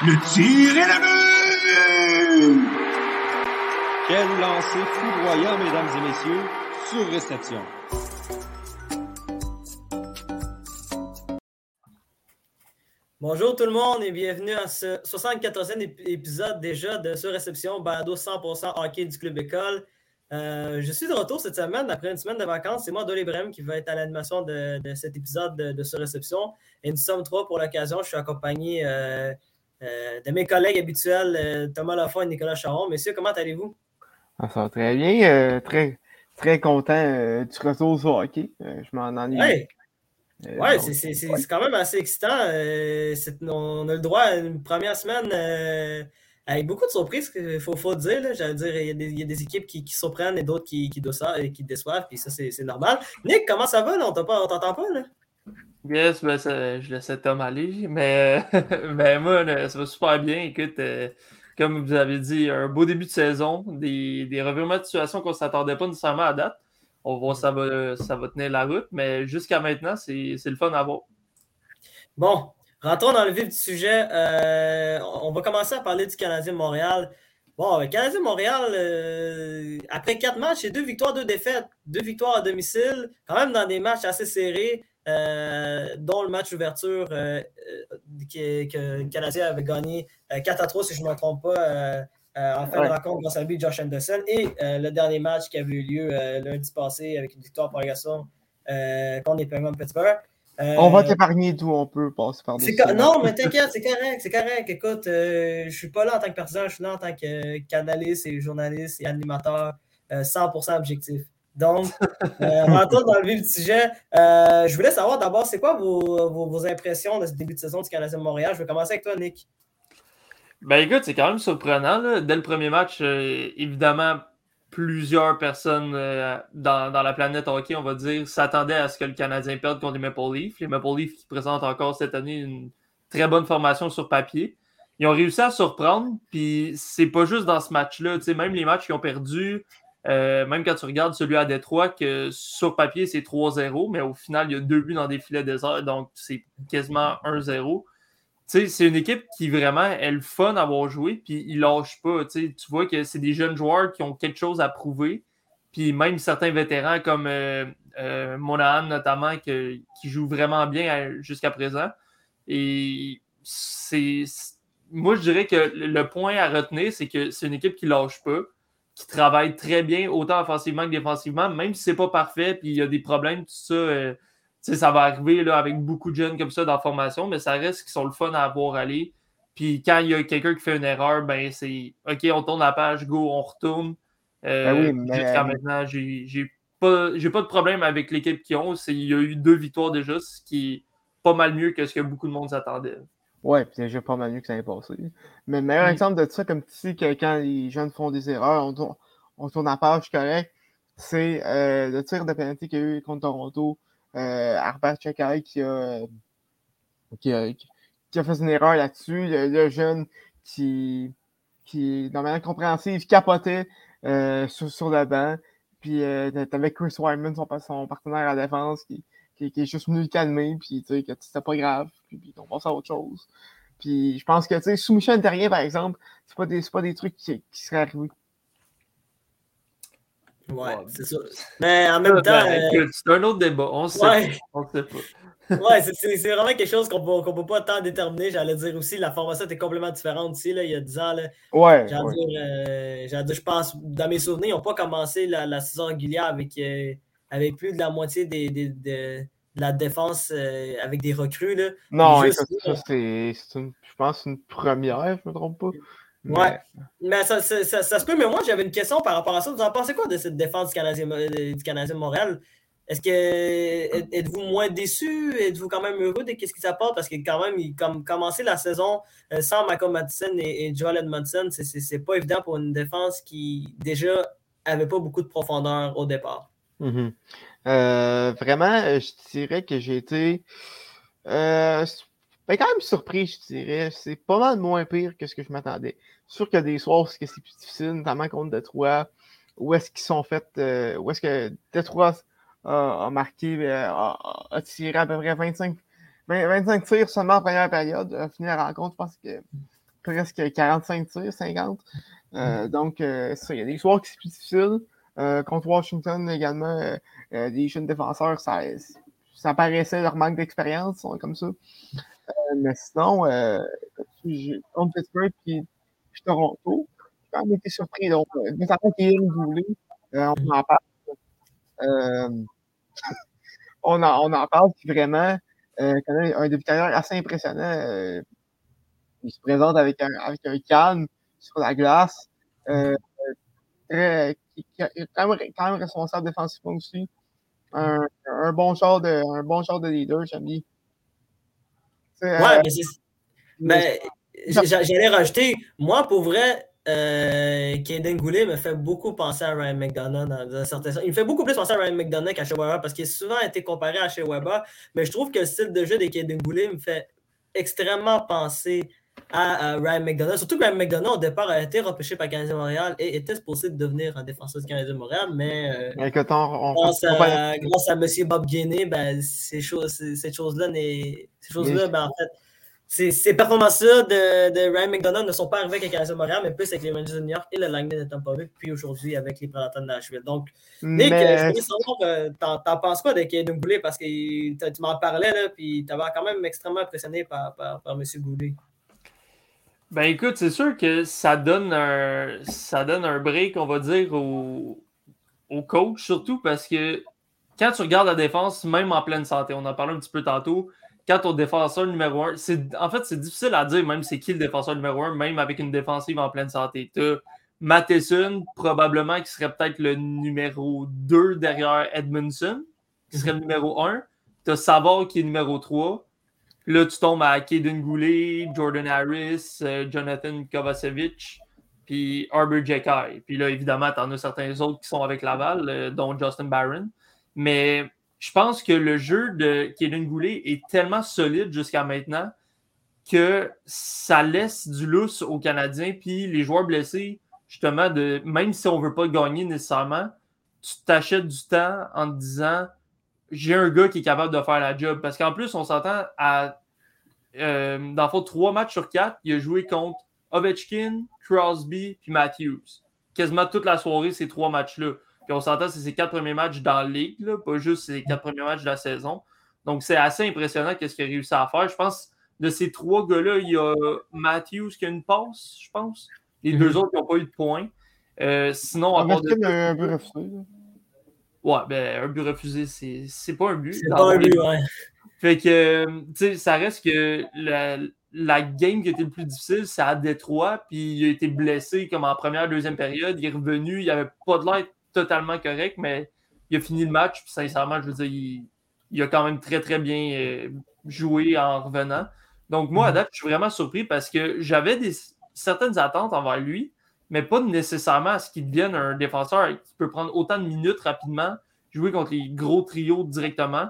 Le tir est la but! Quel lancer foudroyant, mesdames et messieurs, sur réception. Bonjour tout le monde et bienvenue à ce 74e épisode déjà de Sur Réception, balado 100% hockey du Club École. Euh, je suis de retour cette semaine après une semaine de vacances. C'est moi, Dolly Brem, qui va être à l'animation de, cet épisode de, de Sur Réception. Et nous sommes trois pour l'occasion. Je suis accompagné euh, de mes collègues habituels, Thomas Lafont et Nicolas Charon. Messieurs, comment allez-vous? Ah, ça va très bien. très, très content du retour au hockey. je m'en ennuie. Oui, ouais, c'est quand même assez excitant. on a le droit à une première semaine avec beaucoup de surprises, il faut, faut dire. J'allais dire, il y, a des, équipes qui, qui surprennent et d'autres qui, qui, qui, déçoivent, puis ça, c'est normal. Nick, comment ça va? Là? On t'entend pas, là? Yes, ben je laissais Tom aller, mais, mais moi, ça va super bien. Écoute, euh, comme vous avez dit, un beau début de saison, des, des revirements de situation qu'on ne s'attendait pas nécessairement à date. On ça va, ça va tenir la route, mais jusqu'à maintenant, c'est le fun à voir. Bon, Rentrons dans le vif du sujet. Euh, on va commencer à parler du Canadien Montréal. Bon, le Canadien Montréal, euh, après quatre matchs, c'est deux victoires, deux défaites. Deux victoires à domicile, quand même dans des matchs assez serrés, euh, dont le match ouverture que, le Canadien avait gagné 4 à 3, si je ne me trompe pas, en fin de rencontre grâce à lui, Josh Anderson. Et le dernier match qui avait eu lieu lundi passé avec une victoire pour les garçons contre les Penguins de Pittsburgh. On va euh, t'épargner tout, on peut passer par. Non, mais t'inquiète, c'est correct, c'est correct. Écoute, euh, je suis pas là en tant que personnage, je suis là en tant que canaliste et journaliste et animateur 100% euh, objectif. Donc, rentrons dans le vif du sujet. je voulais savoir d'abord, c'est quoi vos, vos, impressions de ce début de saison du Canadien de Montréal? Je vais commencer avec toi, Nick. Ben écoute, c'est quand même surprenant. Dès le premier match, évidemment, plusieurs personnes euh, dans, la planète hockey, on va dire, s'attendaient à ce que le Canadien perde contre les Maple Leafs. Les Maple Leafs qui présentent encore cette année une très bonne formation sur papier. Ils ont réussi à surprendre, puis c'est pas juste dans ce match-là. Même les matchs qui ont perdu, euh, même quand tu regardes celui à Détroit, que sur papier c'est 3-0, mais au final, il y a deux buts dans des filets déserts, donc c'est quasiment 1-0 c'est une équipe qui vraiment est le fun à avoir joué, puis ils lâchent pas. Tu vois que c'est des jeunes joueurs qui ont quelque chose à prouver. Puis même certains vétérans comme euh, euh Monahan notamment, qui joue vraiment bien jusqu'à présent. Et c'est. Moi, je dirais que le point à retenir, c'est que c'est une équipe qui lâche pas, qui travaille très bien, autant offensivement que défensivement, même si c'est pas parfait, puis il y a des problèmes, tout ça. Euh, ça va arriver là, avec beaucoup de jeunes comme ça dans la formation, mais ça reste qu'ils sont le fun à avoir aller. Puis quand il y a quelqu'un qui fait une erreur, ben c'est OK, on tourne la page, go, on retourne. Euh, ben jusqu'à maintenant, j'ai pas, pas de problème avec l'équipe qui ont. Il y a eu deux victoires déjà, ce qui est pas mal mieux que ce que beaucoup de monde s'attendait. Ouais, puis déjà pas mal mieux que ça ait passé. Mais le meilleur mm. exemple de ça, comme tu sais, que quand les jeunes font des erreurs, on tourne, on tourne la page correct, c'est euh, le tir de pénalité qu'il y a eu contre Toronto euh, Chakai qui a, qui, a, qui a fait une erreur là-dessus. Le, jeune qui, qui, de manière compréhensive, capotait euh, sur, sur le banc. Puis euh, t'avais Chris Wyman, son, son, partenaire à la défense, qui, qui, qui, est juste venu le calmer, puis tu sais, que c'était pas grave, puis, puis on passe à autre chose. Puis je pense que, tu sais, sous Michel Terrien, par exemple, c'est pas des, pas des trucs qui, qui seraient arrivés Ouais, c'est ça. Mais en même temps. Euh, c'est un autre débat. On sait, ouais. pas. sait pas. ouais, c'est vraiment quelque chose qu'on ne peut pas tant déterminer. J'allais dire aussi, la formation était complètement différente ici, là, il y a 10 ans. Là. Ouais. J'allais dire, euh, dire, je pense, dans mes souvenirs, ils n'ont pas commencé la, la, saison régulière avec, euh, avec plus de la moitié des, des, de, la défense euh, avec des recrues. Là. Non, ça, c'est, je pense, une première, je ne me trompe pas. Ouais. Mais ça, ça, ça, se peut, mais moi j'avais une question par rapport à ça. Vous en pensez quoi de cette défense du Canadien, euh, du Canadien de Montréal? Est-ce que êtes-vous moins déçu? Êtes-vous quand même heureux de ce qui s'apporte? Parce que quand même, il comme commencer la saison euh, sans Michael Madison et, Joel Edmondson, c'est pas évident pour une défense qui déjà avait pas beaucoup de profondeur au départ. Mm-hmm. Euh, vraiment, je dirais que j'ai été ben, quand même surpris, je dirais. C'est pas mal moins pire que ce que je m'attendais. Sûr qu'il y a des soirs où c'est plus difficile, notamment contre Detroit. Où est-ce qu'ils sont faits. Euh, où est-ce que Detroit a, marqué, euh, a, tiré à peu près 25, 25 tirs seulement en première période. A fini la rencontre, je pense que presque 45 tirs, 50. Euh, donc, euh, ça, il y a des soirs qui sont plus difficiles. Euh, contre Washington également, euh, euh, des jeunes défenseurs, ça, ça paraissait leur manque d'expérience, comme ça. Mais sinon, contre Pittsburgh puis Toronto, j'ai quand même été surpris. Donc, notamment Goulet, euh, on en parle. On, en, on en parle, puis vraiment, euh, quand même un début de carrière assez impressionnant. euh, il se présente avec un, avec un calme sur la glace. Euh, qui, qui est quand même, quand même responsable défensivement aussi. Un, un bon genre de, un bon genre de leader, j'aime bien. C'est, euh, Ouais, mais c'est. Mais j'- j'allais rajouter, moi, pour vrai, euh, Kaden Goulet me fait beaucoup penser à Ryan McDonough dans un certain sens. Il me fait beaucoup plus penser à Ryan McDonough qu'à Shea Weber parce qu'il a souvent été comparé à Shea Weber, mais je trouve que le style de jeu de Kaden Goulet me fait extrêmement penser à, Ryan McDonough. Surtout que Ryan McDonough, au départ, a été repêché par Canadien Montréal et était supposé devenir un défenseur du Canadien Montréal, mais euh, écoute, on, on- grâce, on à, grâce à M. Bob Gainey, ben, ces choses, ces, ces choses-là, ces choses-là, ben, en fait, ces, ces performances-là de, de Ryan McDonough ne sont pas arrivées avec les Canadiens de Montréal, mais plus avec les Rangers de New York et le Lightning de Tampa Bay, puis aujourd'hui avec les Prédateurs de Nashville. Donc, Nick, mais- je voulais savoir, euh, t'en, penses quoi de Kaden Goulet, parce que tu m'en parlais, là, puis t'avais quand même extrêmement impressionné par, par, par M. Goulet. Ben écoute, c'est sûr que ça donne un, ça donne un break, on va dire, au, au coach, surtout parce que quand tu regardes la défense, même en pleine santé, on en parlait un petit peu tantôt, quand ton défenseur numéro un, c'est, en fait, c'est difficile à dire même c'est qui le défenseur numéro un, même avec une défensive en pleine santé. Tu Matheson, probablement qui serait peut-être le numéro 2 derrière Edmondson, qui serait le numéro 1. Tu as Savard qui est numéro 3. Là, tu tombes à Kaden Goulet, Jordan Harris, euh, Jonathan Kovacevic, puis Arbor Jekai. Puis là, évidemment, tu en as certains autres qui sont avec Laval, euh, dont Justin Barron. Mais je pense que le jeu de Kaden Goulet est tellement solide jusqu'à maintenant que ça laisse du lousse aux Canadiens. Puis les joueurs blessés, justement, de, même si on ne veut pas gagner nécessairement, tu t'achètes du temps en te disant j'ai un gars qui est capable de faire la job. Parce qu'en plus, on s'entend à. euh, dans le fond, trois matchs sur quatre, il a joué contre Ovechkin, Crosby puis Matthews. Quasiment toute la soirée, ces trois matchs-là. Puis on s'entend, c'est ses quatre premiers matchs dans la ligue, là, pas juste ses quatre premiers matchs de la saison. Donc c'est assez impressionnant ce qu'il a réussi à faire. Je pense de ces trois gars-là, il y a Matthews qui a une passe, je pense. Les Mhm. deux autres qui n'ont pas eu de points. Euh, sinon, à part de a un peu refusé. Ouais, ben, un but refusé, c'est pas un but. C'est pas un les- but, ouais. Fait que, euh, tu sais, ça reste que la, la game qui a été le plus difficile, c'est à Détroit, puis il a été blessé comme en première, deuxième période. Il est revenu, il avait pas de l'air totalement correct, mais il a fini le match, puis sincèrement, je veux dire, il, il a quand même très, très bien euh, joué en revenant. Donc, moi, à date, je suis vraiment surpris parce que j'avais des, certaines attentes envers lui, mais pas nécessairement à ce qu'il devienne un défenseur qui peut prendre autant de minutes rapidement, jouer contre les gros trios directement.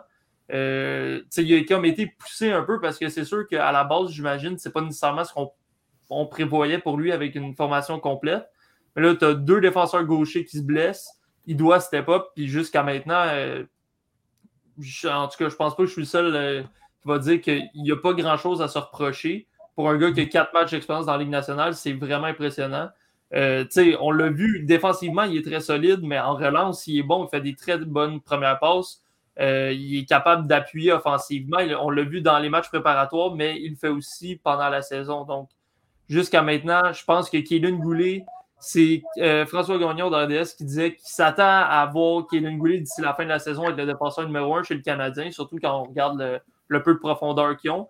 Euh, il a comme été poussé un peu parce que c'est sûr qu'à la base, j'imagine, c'est pas nécessairement ce qu'on on prévoyait pour lui avec une formation complète. Mais là, tu as deux défenseurs gauchers qui se blessent. Il doit step up. Puis jusqu'à maintenant, euh, en tout cas, je pense pas que je suis le seul euh, qui va dire qu'il n'y a pas grand-chose à se reprocher. Pour un gars qui a quatre matchs d'expérience dans la Ligue nationale, c'est vraiment impressionnant. Euh, on l'a vu, défensivement, il est très solide, mais en relance, il est bon, il fait des très bonnes premières passes. Euh, il est capable d'appuyer offensivement. On l'a vu dans les matchs préparatoires, mais il le fait aussi pendant la saison. Donc, jusqu'à maintenant, je pense que Kaylin Goulet, c'est euh, François Gagnon RDS qui disait qu'il s'attend à voir Kaylin Goulet d'ici la fin de la saison être le défenseur numéro un chez le Canadien, surtout quand on regarde le, le peu de profondeur qu'ils ont.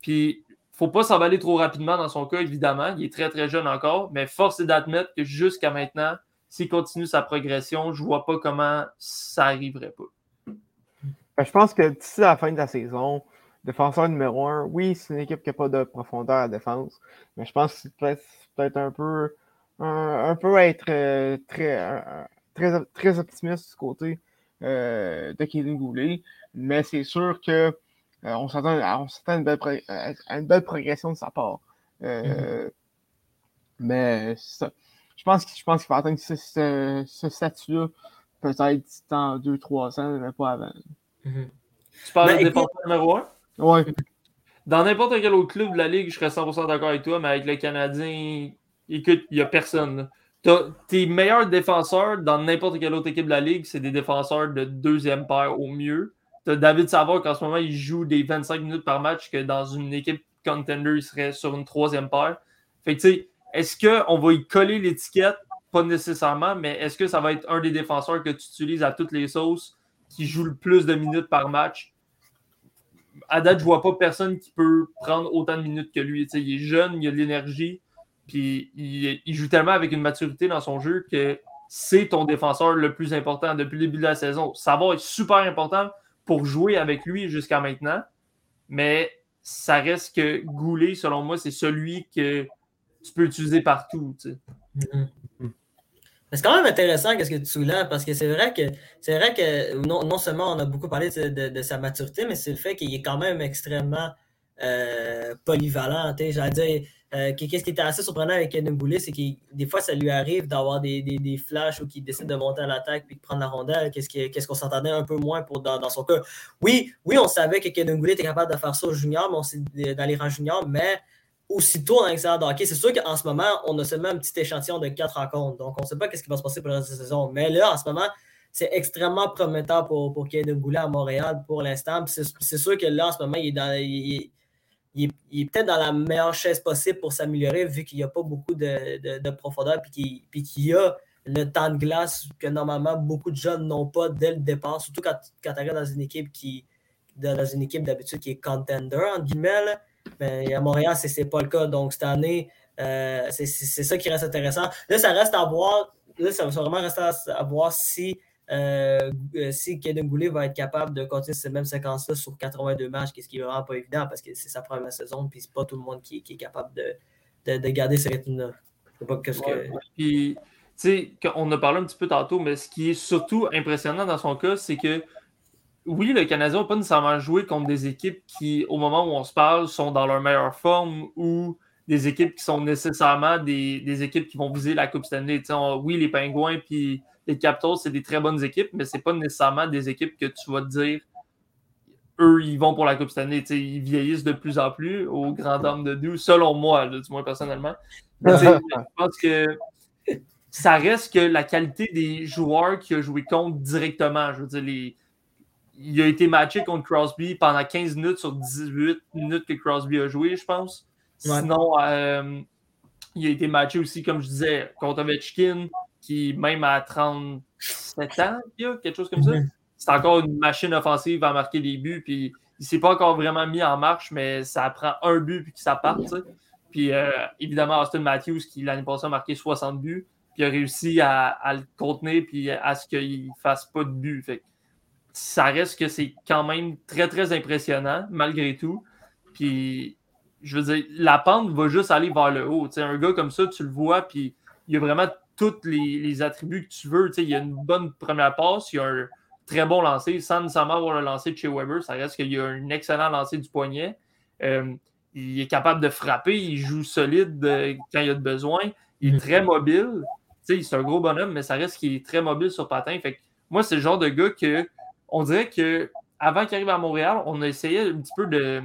Puis, faut pas s'emballer trop rapidement dans son cas, évidemment. Il est très, très jeune encore, mais force est d'admettre que jusqu'à maintenant, s'il continue sa progression, je vois pas comment ça arriverait pas. Ben, je pense que d'ici la fin de la saison, défenseur numéro un, oui, c'est une équipe qui n'a pas de profondeur à défense, mais je pense que c'est peut-être un peu un, peu être euh, très, très, très optimiste du côté euh, de Kevin Goulet, mais c'est sûr que euh, on s'attend on s'attend à une belle, pro- à une belle progression de sa part. Euh, Mais ça. Je pense, que- je pense qu'il va atteindre ce, ce, ce statut-là peut-être dans 2-3 ans, mais pas avant. Mhm. Tu parles Ben, de écoute- défenseur numéro un? Ouais. dans n'importe quel autre club de la Ligue, je serais 100% d'accord avec toi, mais avec le Canadien, écoute, il n'y a personne. Tes meilleurs défenseurs dans n'importe quelle autre équipe de la Ligue, c'est des défenseurs de deuxième paire au mieux. David Savard qu'en ce moment, il joue des 25 minutes par match, que dans une équipe contender, il serait sur une troisième paire. Fait que tu sais, est-ce qu'on va y coller l'étiquette? Pas nécessairement, mais est-ce que ça va être un des défenseurs que tu utilises à toutes les sauces qui joue le plus de minutes par match? À date, je vois pas personne qui peut prendre autant de minutes que lui. il est jeune, il a de l'énergie, puis il, joue tellement avec une maturité dans son jeu que c'est ton défenseur le plus important depuis le début de la saison. Va être super important pour jouer avec lui jusqu'à maintenant, mais ça reste que Goulet, selon moi, c'est celui que tu peux utiliser partout. Mm-hmm. C'est quand même intéressant ce que tu soulèves parce que c'est vrai que c'est vrai que non, seulement on a beaucoup parlé de, sa maturité, mais c'est le fait qu'il est quand même extrêmement euh, polyvalent. J'allais dire, euh, qu'est-ce qui était assez surprenant avec Boulet, c'est que des fois, ça lui arrive d'avoir des, flashs ou qu'il décide de monter à l'attaque puis de prendre la rondelle. Qu'est-ce qu'on s'entendait un peu moins pour, dans, son cas? Oui, oui, on savait que Boulet était capable de faire ça au junior, mais dans les rangs juniors, mais aussitôt dans l'extérieur de hockey. C'est sûr qu'en ce moment, on a seulement un petit échantillon de quatre rencontres. Donc, on ne sait pas ce qui va se passer pour la saison. Mais là, en ce moment, c'est extrêmement prometteur pour, pour Kaden à Montréal pour l'instant. C'est sûr que là, en ce moment, il est dans. Est peut-être dans la meilleure chaise possible pour s'améliorer, vu qu'il n'y a pas beaucoup de, profondeur, puis qu'il y a le temps de glace que normalement beaucoup de jeunes n'ont pas dès le départ, surtout quand, tu arrives dans une équipe qui dans une équipe d'habitude qui est contender, en guillemets. Mais à Montréal, ce n'est pas le cas. Donc, cette année, euh, c'est ça qui reste intéressant. Là, ça reste à voir. Là, ça va rester à, voir si, euh, si Kevin Goulet va être capable de continuer cette même séquence-là sur 82 matchs, ce qui est vraiment pas évident parce que c'est sa première saison, puis c'est pas tout le monde qui, est capable de, de, garder ce rythme-là. On a parlé un petit peu tantôt, mais ce qui est surtout impressionnant dans son cas, c'est que oui, le Canadien n'a pas nécessairement joué contre des équipes qui, au moment où on se parle, sont dans leur meilleure forme ou des équipes qui sont nécessairement des, équipes qui vont viser la Coupe Stanley. oui, les Pingouins puis les Capitals, c'est des très bonnes équipes, mais ce n'est pas nécessairement des équipes que tu vas te dire eux, ils vont pour la Coupe Stanley. ils vieillissent de plus en plus au grand homme de nous, selon moi, du moins personnellement. je pense que ça reste que la qualité des joueurs qui ont joué contre directement. Je veux dire, les, il a été matché contre Crosby pendant 15 minutes sur 18 minutes que Crosby a joué, je pense. Sinon, euh, il a été matché aussi, comme je disais, contre Ovechkin, qui, même à 37 ans, quelque chose comme ça, mhm. c'est encore une machine offensive à marquer des buts. Puis il ne s'est pas encore vraiment mis en marche, mais ça prend un but puis que ça parte. Puis euh, évidemment, Austin Matthews, qui l'année passée a marqué 60 buts, puis a réussi à, le contenir puis à ce qu'il ne fasse pas de but. Fait ça reste que c'est quand même très, très impressionnant, malgré tout. Puis, je veux dire, la pente va juste aller vers le haut. sais, un gars comme ça, tu le vois, puis il y a vraiment tous les, attributs que tu veux. sais, il y a une bonne première passe, il y a un très bon lancer, sans nécessairement avoir le lancer de chez Weber. Ça reste qu'il y a un excellent lancer du poignet. Euh, il est capable de frapper, il joue solide euh, quand il y a de besoin. Il est très mobile. C'est un gros bonhomme, mais ça reste qu'il est très mobile sur patin. Fait moi, c'est le genre de gars que on dirait que avant qu'il arrive à Montréal, on a essayé un petit peu de,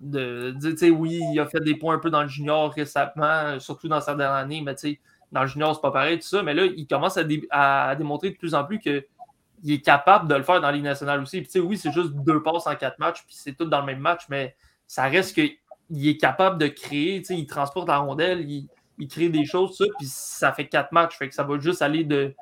de dire, tu sais, oui, il a fait des points un peu dans le junior récemment, surtout dans sa dernière année, mais tu sais, dans le junior, c'est pas pareil, tout ça. Mais là, il commence à, démontrer de plus en plus qu'il est capable de le faire dans la Ligue nationale aussi. Puis, oui, c'est juste deux passes en quatre matchs, puis c'est tout dans le même match, mais ça reste qu'il est capable de créer, il transporte la rondelle, il, crée des choses, ça, puis ça fait quatre matchs. Fait que ça va juste aller de,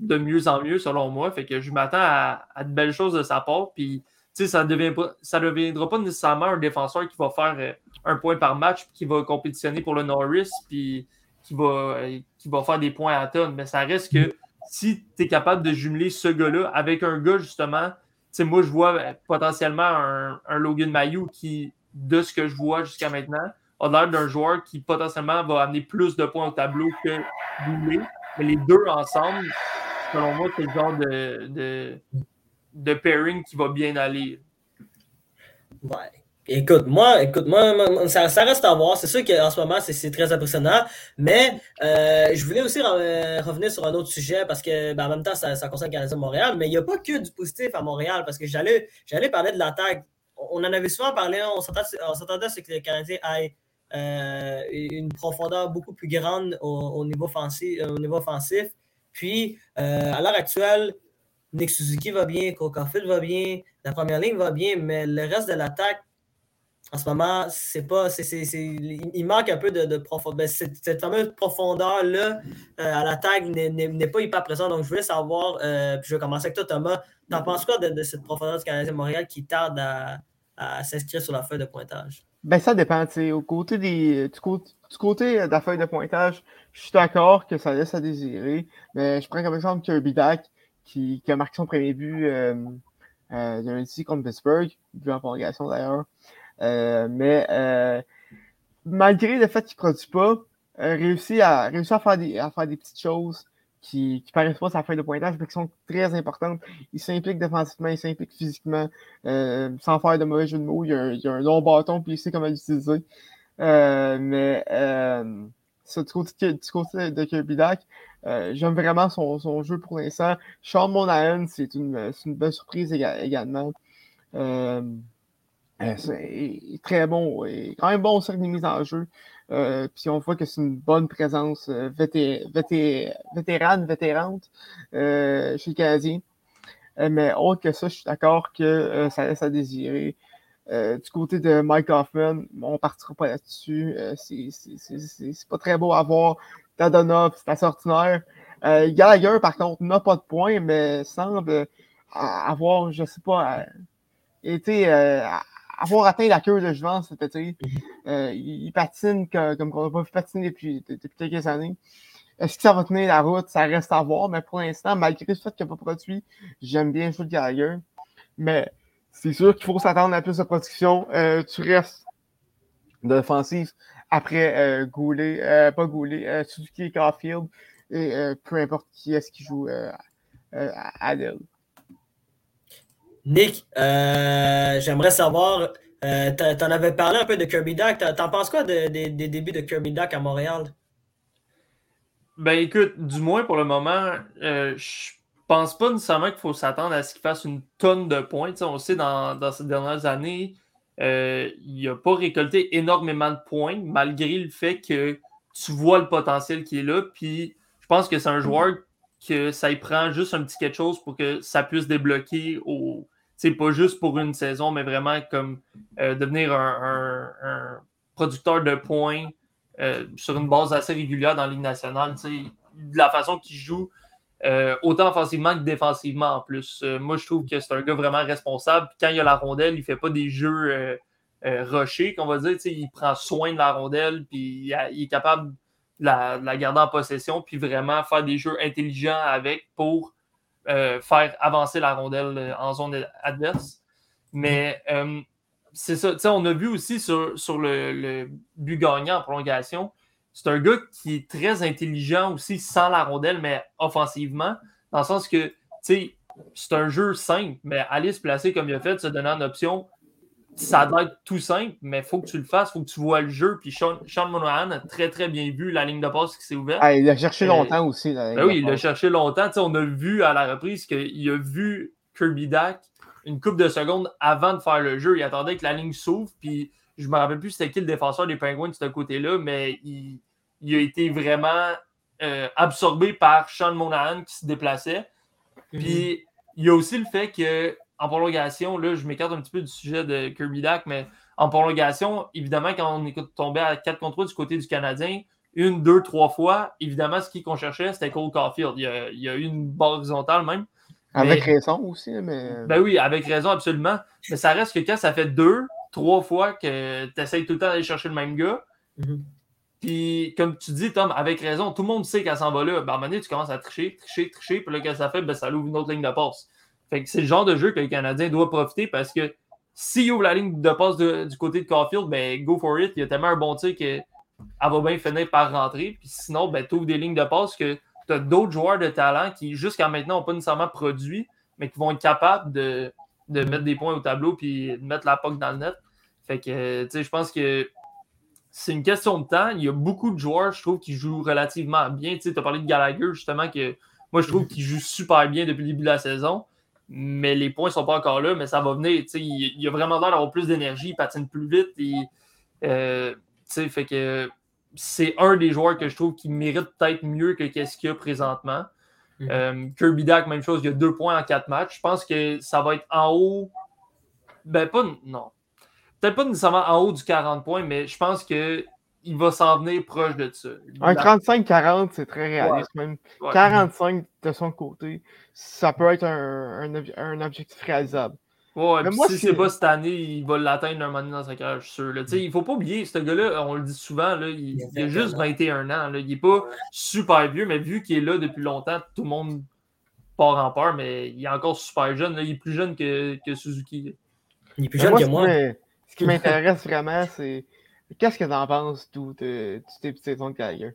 mieux en mieux, selon moi. Fait que je m'attends à, de belles choses de sa part. Puis, ça ne deviendra pas nécessairement un défenseur qui va faire euh, un point par match, qui va compétitionner pour le Norris, puis qui va, euh, qui va faire des points à tonnes. Mais ça reste que si tu es capable de jumeler ce gars-là avec un gars, justement, moi, je vois potentiellement un, Logan Mayou qui, de ce que je vois jusqu'à maintenant, a l'air d'un joueur qui potentiellement va amener plus de points au tableau que Goulet. Mais les deux ensemble, selon moi, c'est le genre de, de, pairing qui va bien aller. Ouais. Écoute, moi, écoute, moi, ça, reste à voir. C'est sûr qu'en ce moment, c'est très impressionnant. Mais euh, je voulais aussi revenir sur un autre sujet parce que, ben, en même temps, ça, concerne le Canadien Montréal. Mais il n'y a pas que du positif à Montréal parce que j'allais parler de l'attaque. on en avait souvent parlé, on s'attendait à ce que le Canadien ait euh, une profondeur beaucoup plus grande au, niveau, offensif, au niveau offensif. Puis, euh, à l'heure actuelle, Nick Suzuki va bien, Coca-Cola va bien, la première ligne va bien, mais le reste de l'attaque, en ce moment, c'est pas. il manque un peu de, profondeur. Ben, cette, fameuse profondeur-là euh, à l'attaque n'est pas hyper présente. Donc, je voulais savoir, euh, puis je vais commencer avec toi, Thomas. T'en penses quoi de, cette profondeur du Canadien Montréal qui tarde à, s'inscrire sur la feuille de pointage? Ben, ça dépend. Côté des, du, côté, de la feuille de pointage, je suis d'accord que ça laisse à désirer. Mais je prends comme exemple Kirby Dak qui, qui a marqué son premier but euh, euh, lundi contre Pittsburgh, but en prolongation d'ailleurs. Euh, mais euh, malgré le fait qu'il ne produit pas, euh, réussit à, réussit à, faire des, à faire des petites choses qui, qui paraissent pas sa fin de pointage, mais qui sont très importantes. Il s'implique défensivement, il s'implique physiquement, euh, sans faire de mauvais jeu de mots. Il a, il a un long bâton, puis il sait comment l'utiliser. Euh, mais euh, ça, du, côté, du côté de Kirby euh, j'aime vraiment son, son, jeu pour l'instant. Sean Monahan, c'est une, une, belle surprise également. Euh, euh, c'est très bon, et quand même bon sur les mises en jeu. Euh, puis on voit que c'est une bonne présence euh, vétérane, vétérante euh, chez le Canadien. mais autre que ça, je suis d'accord que ça laisse à désirer. du côté de Mike Hoffman, on ne partira pas là-dessus. c'est pas très beau à voir. Tadonov, c'est assez ordinaire. Gallagher, par contre, n'a pas de points, mais semble avoir, je sais pas, été avoir atteint la queue de juin cet été. Mhm. Euh, il, patine comme, on n'a pas vu patiner depuis, depuis quelques années. Est-ce que ça va tenir la route? Ça reste à voir, mais pour l'instant, malgré le fait qu'il n'a pas produit, j'aime bien jouer de Gallagher. Mais c'est sûr qu'il faut s'attendre à plus de production. Euh, tu restes d'offensive après euh, Goulet, euh, pas Goulet, euh, Suzuki et Caulfield, et euh, peu importe qui est-ce qui joue à Adèle. Nick, euh, j'aimerais savoir, euh, tu en avais parlé un peu de Kirby Duck. T'en penses quoi des débuts de Kirby Duck à Montréal? Ben écoute, du moins pour le moment, euh, je pense pas nécessairement qu'il faut s'attendre à ce qu'il fasse une tonne de points. on sait dans, dans ces dernières années, euh, il n'a pas récolté énormément de points, malgré le fait que tu vois le potentiel qui est là. Puis je pense que c'est un joueur que ça y prend juste un petit quelque chose pour que ça puisse débloquer au, c'est pas juste pour une saison, mais vraiment comme euh, devenir un, producteur de points euh, sur une base assez régulière dans la Ligue nationale. De la façon qu'il joue, euh, autant offensivement que défensivement en plus. moi, je trouve que c'est un gars vraiment responsable. quand il a la rondelle, il fait pas des jeux rushés, qu'on va dire. Il prend soin de la rondelle, puis il, est capable de la, de la, garder en possession, puis vraiment faire des jeux intelligents avec pour euh, faire avancer la rondelle euh, en zone adverse. Mais euh, c'est ça. On a vu aussi sur, sur le, but gagnant en prolongation, c'est un gars qui est très intelligent aussi sans la rondelle, mais offensivement, dans le sens que c'est un jeu simple, mais aller se placer comme il a fait, se donner une option, ça doit être tout simple, mais il faut que tu le fasses, il faut que tu vois le jeu. Puis Sean, Monahan a très très bien vu la ligne de passe qui s'est ouverte. Ah, il a cherché euh, longtemps aussi. Ben oui, il a cherché longtemps. on a vu à la reprise qu'il a vu Kirby Dak une coupe de secondes avant de faire le jeu. Il attendait que la ligne s'ouvre. Puis je me rappelle plus c'était qui le défenseur des Penguins de ce côté-là, mais il, a été vraiment euh, absorbé par Sean Monahan qui se déplaçait. Mhm. Puis il y a aussi le fait que en prolongation, là, je m'écarte un petit peu du sujet de Kirby Dak, mais en prolongation, évidemment, quand on est tombé à 4 contre 3 du côté du Canadien, une, deux, trois fois, évidemment, ce qu'on cherchait, c'était Cole Caulfield. Il y, a, eu une barre horizontale même. Avec raison aussi, mais. Ben oui, avec raison, absolument. Mais ça reste que quand ça fait deux, trois fois que tu essayes tout le temps d'aller chercher le même gars, mm-hmm. puis comme tu dis, Tom, avec raison, tout le monde sait qu'elle s'en va là. Ben, à un moment donné, tu commences à tricher, tricher, tricher, puis là, qu'est-ce que ça fait? Ben, ça ouvre une autre ligne de passe. C'est le genre de jeu que le Canadien doit profiter parce que s'il ouvre la ligne de passe du côté de Caulfield, ben go for it. Il y a tellement un bon tir qu'elle va bien finir par rentrer. Puis sinon, ben, tu ouvres des lignes de passe que tu as d'autres joueurs de talent qui, jusqu'à maintenant, n'ont pas nécessairement produit, mais qui vont être capables de, de mettre des points au tableau puis de mettre la POC dans le net. Fait que, tu sais, je pense que c'est une question de temps. Il y a beaucoup de joueurs, je trouve, qui jouent relativement bien. Tu sais, as parlé de Gallagher, justement, que moi, je trouve qu'il joue super bien depuis le début de la saison. Mais les points ne sont pas encore là, mais ça va venir. Il, il a vraiment l'air d'avoir plus d'énergie, il patine plus vite. Et, euh, fait que c'est un des joueurs que je trouve qui mérite peut-être mieux que qu'est-ce qu'il y a présentement. Mhm. Euh, Kirby Dak, même chose, il y a deux points en quatre matchs. Je pense que ça va être en haut. Ben, pas. Non. Peut-être pas nécessairement en haut du 40 points, mais je pense que il va s'en venir proche de ça. Un La- 35-40, c'est très réaliste. Même Ouais. 45 de son côté, ça peut être un, un ob- un objectif réalisable. Ouais, Mais puis moi, si c'est- pas cette année, il va l'atteindre un moment donné dans sa carrière, je suis sûr. là. Tu sais, Il faut pas oublier, ce gars-là, on le dit souvent, là, il, il a juste 21 ans. Là. Il est pas super vieux, mais vu qu'il est là depuis longtemps, tout le monde part en peur, mais il est encore super jeune. là. Il est plus jeune que, que Suzuki. Il est plus Mais jeune moi, que moi. Ce qui m'intéresse vraiment, c'est qu'est-ce que tu en penses, tout, de, tes saisons de Gallagher?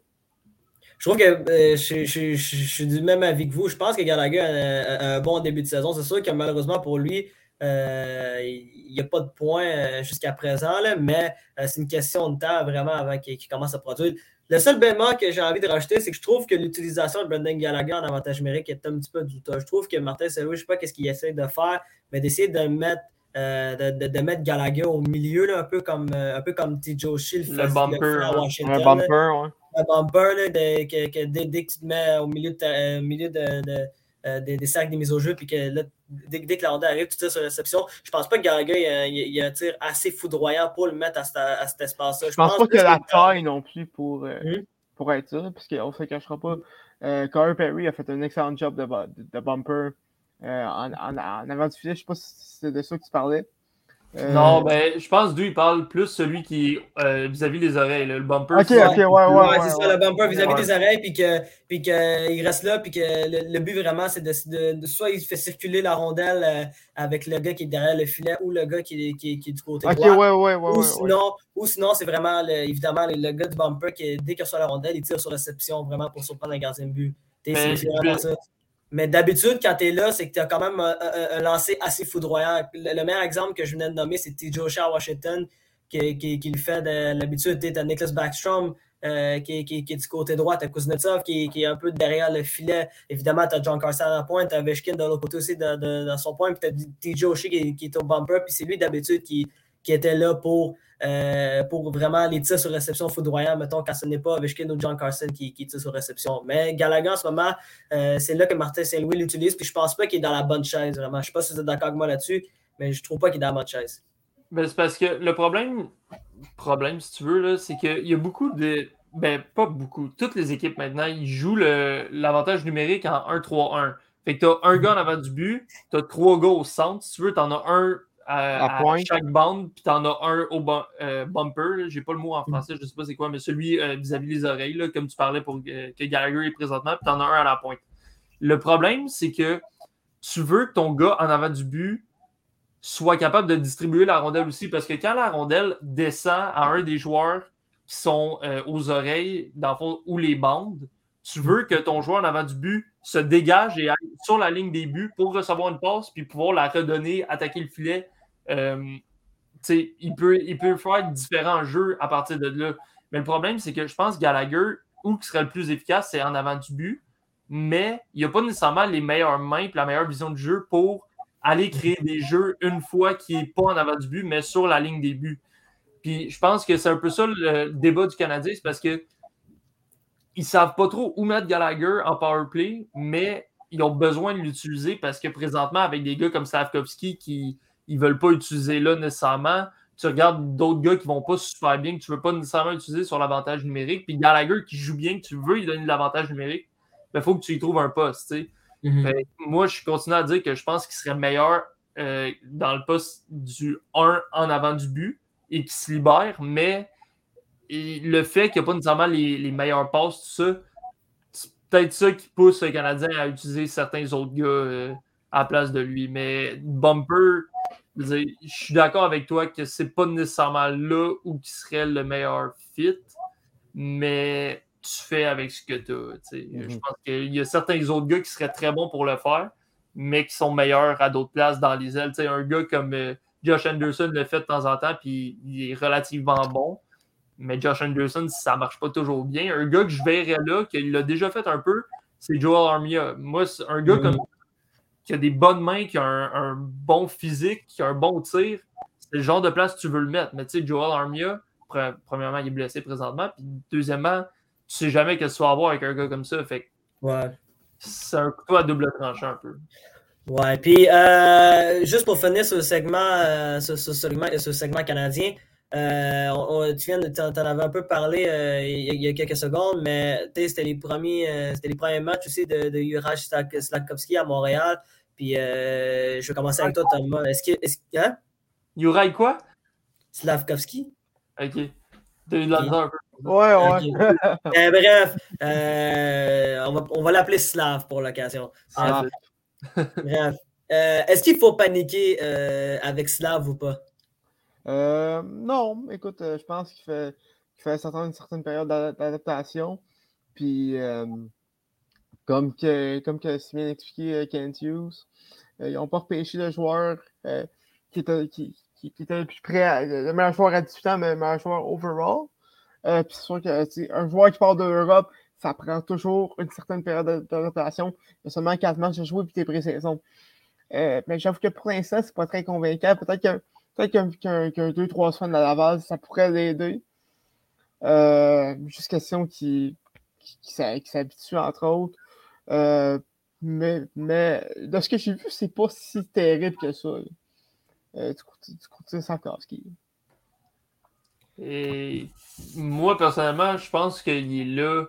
Je trouve que euh, je, suis du même avis que vous. Je pense que Gallagher a, un bon début de saison. C'est sûr que malheureusement pour lui, euh, il n'y a pas de points euh, jusqu'à présent, mais c'est une question de temps vraiment avant qu'il commence à produire. Le seul bémol que j'ai envie de rajouter, c'est que je trouve que l'utilisation de Brendan Gallagher en avantage numérique est un petit peu douteuse. Je trouve que Martin Saint-Louis, je ne sais pas ce qu'il essaie de faire, mais d'essayer de mettre, euh, de, de- de mettre Gallagher au milieu, là, un, peu comme, euh, un peu comme T. Joe Shield Le bumper, à. Washington. Un là bumper, ouais. un bumper là, de- que, que dès, dès que tu te mets au milieu, de ta- euh, au milieu de, de- des, des sacs des mises au jeu, puis que là, dès, dès que la rondelle arrive, tu tires sur réception. Je pense pas que Gallagher il y a, il il un tir assez foudroyant pour le mettre à, cet- à cet espace-là. Je pense pas qu'il a la taille non plus pour, euh, Mhm. pour être ça, parce qu'on ne se cachera pas. Euh, Corey Perry a fait un excellent job de, bu- de, de bumper euh, en, en- en avant du filet. Je sais pas si c'est de ça que tu parlais. Euh, Non, ben, je pense d'où il parle plus celui qui euh, vis-à-vis des oreilles. Le bumper. Ok, c'est- ok, ouais, ouais. Ouais, ouais, c'est ça, ouais. le bumper vis-à-vis Ouais. des oreilles, puis qu'il puis que il reste là, puis que le, le but vraiment, c'est de, de- de- Soit il fait circuler la rondelle euh, avec le gars qui est derrière le filet ou le gars qui, est- qui, est- qui est du côté Ok, droit. ouais, ouais, ouais. ouais, ou, sinon, ou sinon, c'est vraiment le- évidemment le, le gars du bumper qui, dès qu'il reçoit la rondelle, il tire sur réception vraiment pour surprendre un gardien de but. C'est vraiment je- ça. Mais d'habitude, quand tu es là, c'est que tu as quand même un, un- un lancer assez foudroyant. Le, le meilleur exemple que je venais de nommer, c'est à Washington, qui, qui, qui le fait de l'habitude. Tu as Nicholas Backstrom, euh, qui, qui, est du côté droit, tu as Kuznetsov, qui, est un peu derrière le filet. Évidemment, tu as John Carson à la pointe, tu as Veshkin de l'autre côté aussi dans, son point, puis tu as TJ Oshie qui, est au bumper, puis c'est lui d'habitude qui était là pour, euh, pour vraiment les tirs sur réception foudroyants, mettons, quand ce n'est pas Ovechkin ou John Carson qui, qui tire sur réception. Mais Gallagher, en ce moment, euh, c'est là que Martin Saint-Louis l'utilise, puis je pense pas qu'il est dans la bonne chaise, vraiment. Je sais pas si vous êtes d'accord avec moi là-dessus, mais je trouve pas qu'il est dans la bonne chaise. Ben, c'est parce que le problème, problème si tu veux, c'est qu'il y a beaucoup de. Ben, pas beaucoup. Toutes les équipes maintenant, ils jouent l'avantage numérique en 1-3-1. Fait que t'as un gars en avant du but, t'as trois gars au centre. Si tu veux, t'en as un à, À à pointe. chaque bande, puis t'en as un au bu- euh, bumper. J'ai pas le mot en français, je sais pas c'est quoi, mais celui euh, vis-à-vis les oreilles, là, comme tu parlais pour euh, que Gallagher est présentement, puis t'en as un à la pointe. Le problème, c'est que tu veux que ton gars en avant du but soit capable de distribuer la rondelle aussi. Parce que quand la rondelle descend à un des joueurs qui sont euh, aux oreilles, dans le fond, ou les bandes, tu veux que ton joueur en avant du but se dégage et aille sur la ligne des buts pour recevoir une passe puis pouvoir la redonner, attaquer le filet. Euh, il, peut, il peut faire différents jeux à partir de là. Mais le problème, c'est que je pense que Gallagher, où qui serait le plus efficace, c'est en avant du but. Mais il n'y a pas nécessairement les meilleures mains et la meilleure vision du jeu pour aller créer des jeux une fois qu'il n'est pas en avant du but, mais sur la ligne des buts. Puis je pense que c'est un peu ça le débat du Canadien, c'est parce que ils savent pas trop où mettre Gallagher en power play, mais ils ont besoin de l'utiliser parce que présentement, avec des gars comme Slavkovski qui ne veulent pas utiliser là nécessairement, tu regardes d'autres gars qui vont pas super bien, que tu veux pas nécessairement utiliser sur l'avantage numérique, puis Gallagher qui joue bien, que tu veux lui donner de l'avantage numérique, il ben, faut que tu y trouves un poste. que moi, je continue à dire que je pense qu'il serait meilleur euh, dans le poste du 1 en avant du but et qu'il se libère, mais le fait qu'il n'y a pas nécessairement les, les meilleures passes, tout ça, c'est peut-être ça qui pousse le Canadien à utiliser certains autres gars euh, à la place de lui. Mais Bumper, je suis d'accord avec toi que c'est pas nécessairement là où qui serait le meilleur fit, mais tu fais avec ce que tu as. Mhm. Je pense qu'il y a certains autres gars qui seraient très bons pour le faire, mais qui sont meilleurs à d'autres places dans les ailes. Un gars comme euh, Josh Anderson le fait de temps en temps, puis il est relativement bon. Mais Josh Anderson, ça marche pas toujours bien. Un gars que je verrais là, qu'il l'a déjà fait un peu, c'est Joel Armia. Moi, c'est un gars Mhm. comme qui a des bonnes mains, qui a un, un bon physique, qui a un bon tir, c'est le genre de place que tu veux le mettre. Mais tu sais, Joel Armia, pre- premièrement, il est blessé présentement. Puis deuxièmement, tu sais jamais qu'est-ce que tu vas avoir avec un gars comme ça. Fait que Ouais. c'est un couteau à double tranchant un peu. Ouais, puis euh, juste pour finir ce segment, euh, ce, ce segment, ce segment canadien, euh, on- on- tu viens de t'en t'en avais un peu parlé euh, il, y a, il y a quelques secondes, mais c'était les premiers, euh, c'était les premiers matchs aussi de, de Juraj Slak- Slafkovski à Montréal. Puis euh, je vais commencer avec toi, Thomas. Est-ce que, est-ce, hein? Yurai quoi? Slavkovski? Ok. T'as eu de la Ok. misère un peu. Ouais, ouais. Euh, bref, euh, on va, on va l'appeler Slav pour l'occasion. Ah, Bref. Euh, est-ce qu'il faut paniquer euh, avec Slav ou pas? Euh, non, écoute, euh, je pense qu'il fait, qu'il fait s'attendre une certaine période d'a- d'adaptation. Puis, euh, comme que, comme si bien expliqué euh, Kent Hughes, euh, ils n'ont pas repêché le joueur qui, était, qui, qui- était le plus prêt, à- le meilleur joueur à 18 ans, mais le meilleur joueur overall. Puis c'est sûr que tu sais, un joueur qui part de ça prend toujours une certaine période d'a- d'adaptation. Il y a seulement 4 matchs à jouer puis t'es pré-saison. Mais j'avoue que pour l'instant, c'est pas très convaincant. Peut-être que Peut-être qu'un qu'un qu'un deux, trois semaines à la base, ça pourrait l'aider. Euh, juste question qu'il qui, qui qui s'habitue, entre autres. Euh, mais, mais de ce que j'ai vu, c'est pas si terrible que ça. Euh, du côté du côté de Sarkowski. Et moi, personnellement, je pense qu'il est là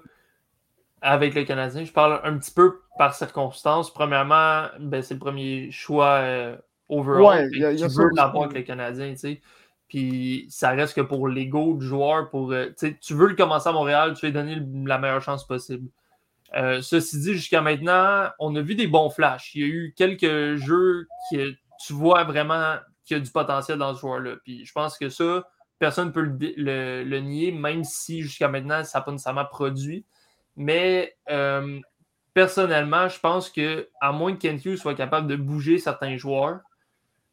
avec le Canadien. Je parle un petit peu par circonstance. Premièrement, ben, c'est le premier choix euh, overall. Ouais, y a- y a tu veux l'avoir avec le Canadien, tu sais. Puis ça reste que pour l'ego du joueur, pour, euh, tu veux le commencer à Montréal, tu veux lui donner le- la meilleure chance possible. Euh, ceci dit, jusqu'à maintenant, on a vu des bons flashs. Il y a eu quelques jeux que tu vois vraiment qu'il y a du potentiel dans ce joueur-là. Puis je pense que ça, personne ne peut le, dé- le- le nier, même si jusqu'à maintenant, ça n'a pas nécessairement produit. Mais euh, personnellement, je pense que à moins que Kent Hughes soit capable de bouger certains joueurs,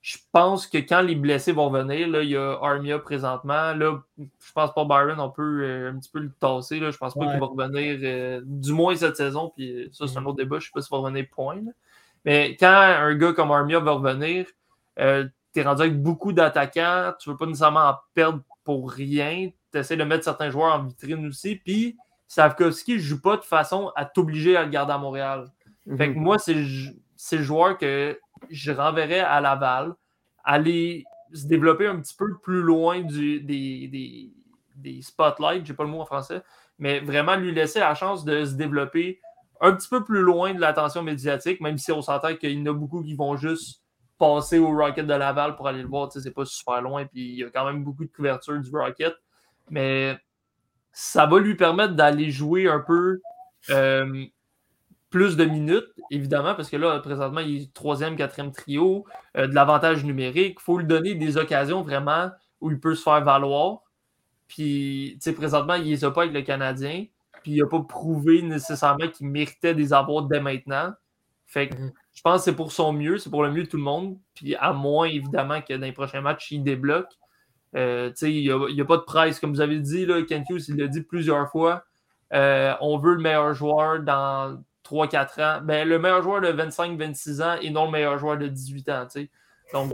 je pense que quand les blessés vont venir, là, il y a Armia présentement. Là, je pense pas Byron, on peut euh, un petit peu le tasser. Là. Je pense pas Ouais. qu'il va revenir euh, du moins cette saison. Puis euh, ça, c'est un Mhm. autre débat. Je sais pas s'il va revenir point. là. Mais quand un gars comme Armia va revenir, euh, tu es rendu avec beaucoup d'attaquants. Tu veux pas nécessairement en perdre pour rien. Tu essaies de mettre certains joueurs en vitrine aussi. Puis Savkovski ne joue pas de façon à t'obliger à le garder à Montréal. Fait que Mhm. moi, c'est le joueur que je renverrais à Laval, aller se développer un petit peu plus loin du, des, des, des spotlights, j'ai pas le mot en français, mais vraiment lui laisser la chance de se développer un petit peu plus loin de l'attention médiatique, même si on s'entend qu'il y en a beaucoup qui vont juste passer au Rocket de Laval pour aller le voir, c'est pas super loin, puis il y a quand même beaucoup de couverture du Rocket, mais ça va lui permettre d'aller jouer un peu euh, plus de minutes, évidemment, parce que là, présentement, il est troisième, quatrième trio, euh, de l'avantage numérique. Il faut lui donner des occasions vraiment où il peut se faire valoir. Puis, tu sais, présentement, il les a pas avec le Canadien. Puis, il n'a pas prouvé nécessairement qu'il méritait des avoirs dès maintenant. Fait que Mhm. je pense que c'est pour son mieux, c'est pour le mieux de tout le monde. Puis, à moins, évidemment, que dans les prochains matchs, il débloque. Euh, tu sais, il n'y a, pas de presse. Comme vous avez dit, là, Ken Hughes, il l'a dit plusieurs fois. Euh, on veut le meilleur joueur dans 3-4 ans. Ben, le meilleur joueur de 25-26 ans et non le meilleur joueur de 18 ans. Donc,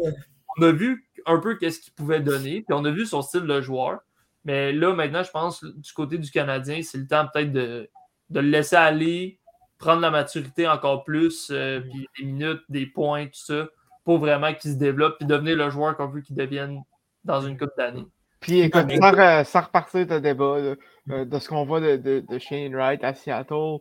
on a vu un peu qu'est-ce qu'il pouvait donner, puis on a vu son style de joueur. Mais là, maintenant, je pense, du côté du Canadien, c'est le temps peut-être de, de le laisser aller, prendre la maturité encore plus, euh, puis des minutes, des points, tout ça, pour vraiment qu'il se développe, puis devenir le joueur qu'on veut qu'il devienne dans une coupe d'années. Puis écoute, sans, euh, sans repartir de débat là, euh, de ce qu'on voit de, de, de Shane Wright à Seattle,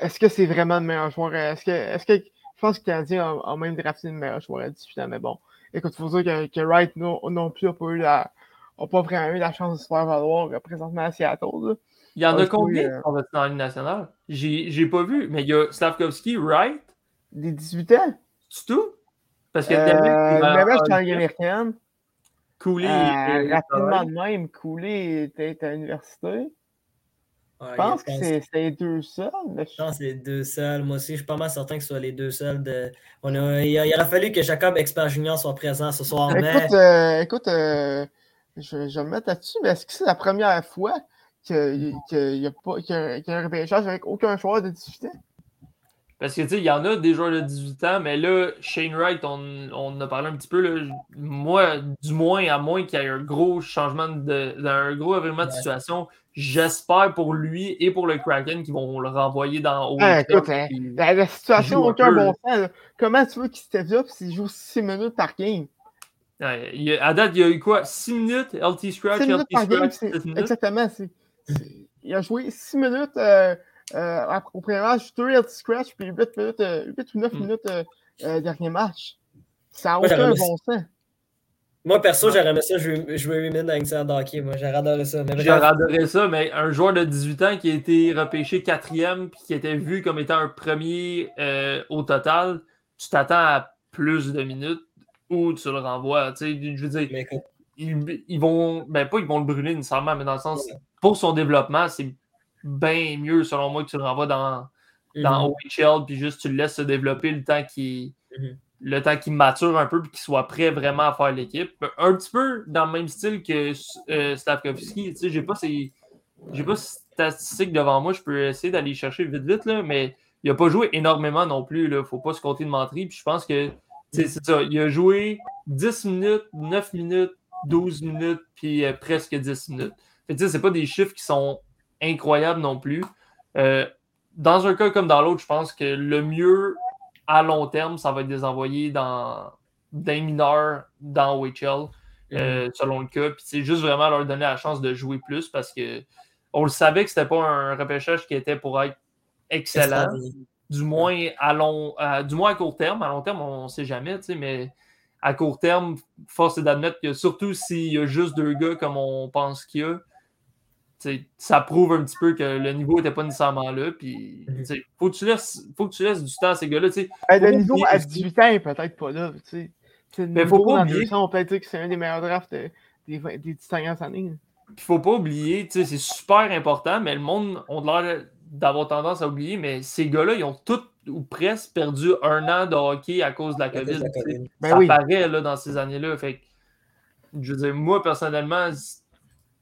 est-ce que c'est vraiment le meilleur joueur? Est-ce que, est-ce que je pense que le Canadien a, a même drafté le meilleur joueur à 18 ans, mais bon. Écoute, il faut dire que, que Wright non, non plus n'a pas, eu la, a pas vraiment eu la chance de se faire valoir euh, présentement à Seattle. là. Il y en Ah, a oui, combien euh, sont restés dans la Ligue nationale? J'ai j'ai pas vu, mais il y a Slavkovski, Wright, Des 18 ans? c'est tout? Parce que Euh, David, il va- Neves est en Ligue américaine. Cooley, Euh, est- rapidement de même, Cooley était à l'université. Ouais, Je pense que c'est les deux seuls. je- Je pense que c'est les deux seuls. Moi aussi, je suis pas mal certain que ce soit les deux seuls. De... On a... il, aurait fallu que Jacob Expert Junior soit présent ce soir, mais Écoute, euh, écoute euh, je, je vais me mettre là-dessus, mais est-ce que c'est la première fois qu'il n'y a, pas- qu'il y a, qu'il y a un repêchage avec aucun joueur de 18 ans? Parce que, tu sais, il y en a des joueurs de 18 ans, mais là, Shane Wright, on, on a parlé un petit peu. Là, moi, du moins, à moins qu'il y ait un gros changement, de, un gros événement de situation, j'espère pour lui et pour le Kraken qu'ils vont le renvoyer dans haut. Ah, écoute, hein, la, la situation un aucun bon sens. là. Comment tu veux qu'il se développe s'il joue 6 minutes par game? Ouais, il y a- à date, il y a eu quoi? 6 minutes LT Scratch, 6 minutes LT par game, Scratch, c'est 7 minutes. exactement. c'est- c'est- Il a joué 6 minutes euh, euh, au premier match, 2 healthy scratch, puis 8, minutes, euh, 8 ou 9 Mm. minutes euh, euh, dernier match. Ça n'a aucun bon sens. Moi, perso, j'aurais aimé ça jouer, jouer 8 minutes avec ça de hockey. Moi, j'aurais adoré ça. J'aurais adoré ça, mais un joueur de 18 ans qui a été repêché quatrième puis qui était vu comme étant un premier euh, au total, tu t'attends à plus de minutes ou tu le renvoies. Tu sais, je veux dire, mais ils, ils vont, ben pas ils vont le brûler nécessairement, mais dans le sens, pour son développement, c'est bien mieux selon moi que tu le renvoies dans, dans mhm. OHL puis juste tu le laisses se développer le temps qu'il Mhm. Le temps qu'il mature un peu puis qu'il soit prêt vraiment à faire l'équipe. Un petit peu dans le même style que euh, sais, j'ai pas ses j'ai pas statistiques devant moi, je peux essayer d'aller chercher vite vite là, mais il a pas joué énormément non plus là, faut pas se compter de menterie, puis je pense que c'est ça, il a joué 10 minutes, 9 minutes, 12 minutes puis euh, presque 10 minutes. Sais, c'est pas des chiffres qui sont incroyables non plus. Euh, dans un cas comme dans l'autre, je pense que le mieux à long terme, ça va être de les envoyer dans des mineurs dans OHL, euh, selon le cas. Puis c'est juste vraiment leur donner la chance de jouer plus parce que on le savait que c'était pas un repêchage qui était pour être excellent. Du moins à long, à- du moins à court terme. À long terme, on ne sait jamais, tu sais, mais à court terme, force est d'admettre que surtout s'il y a juste deux gars comme on pense qu'il y a, ça prouve un petit peu que le niveau n'était pas nécessairement là. Puis, sais, faut que tu laisses, faut que tu laisses du temps à ces gars-là. tu sais. Le niveau à aussi- 18 ans est peut-être pas là. tu sais. C'est le Mais faut pas oublier- 200, on peut dire que c'est un des meilleurs drafts de- des, des 10 dernières années. Puis faut pas oublier, tu sais, c'est super important, mais le monde a l'air d'avoir tendance à oublier, mais ces gars-là, ils ont tous ou presque perdu un an de hockey à cause de la COVID. de la tu sais. COVID. Ben ça oui. paraît là, dans ces années-là. Fait je veux dire, moi, personnellement,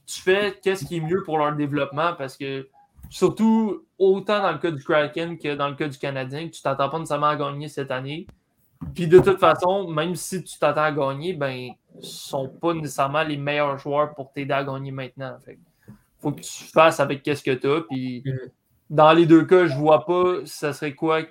tu fais qu'est-ce qui est mieux pour leur développement parce que, surtout, autant dans le cas du Kraken que dans le cas du Canadien, tu t'attends pas nécessairement à gagner cette année. Puis de toute façon, même si tu t'attends à gagner, ben, ils sont pas nécessairement les meilleurs joueurs pour t'aider à gagner maintenant. Fait que faut que tu fasses avec qu'est-ce que tu as. Puis dans les deux cas, je vois pas ça serait quoi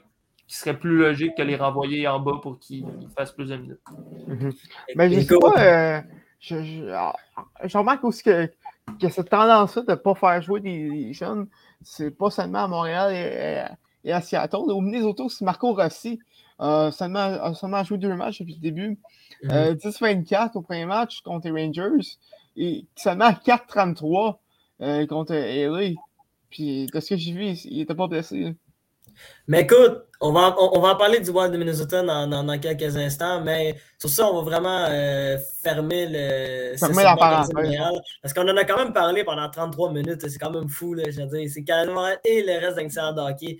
qui serait plus logique que les renvoyer en bas pour qu'ils fassent plus de minutes. Mhm. Mais je sais pas, euh, je, je, ah, je remarque aussi que, que cette tendance-là de ne pas faire jouer des, des jeunes, c'est pas seulement à Montréal et, et à Seattle. Au Minnesota, c'est Marco Rossi. Euh, seulement, a seulement joué deux matchs depuis le début. Mhm. Euh, 10-24 au premier match contre les Rangers. Et seulement 4-33 euh, contre LA. Puis de ce que j'ai vu, il n'était pas blessé. Mais écoute, on va, on, on va en parler du Wild de Minnesota dans, dans, dans quelques instants, mais sur ça, on va vraiment euh, fermer le. Fermer la parenthèse. Parce qu'on en a quand même parlé pendant 33 minutes. C'est quand même fou, là, je veux dire. C'est quasiment et le reste d'Inxer de hockey.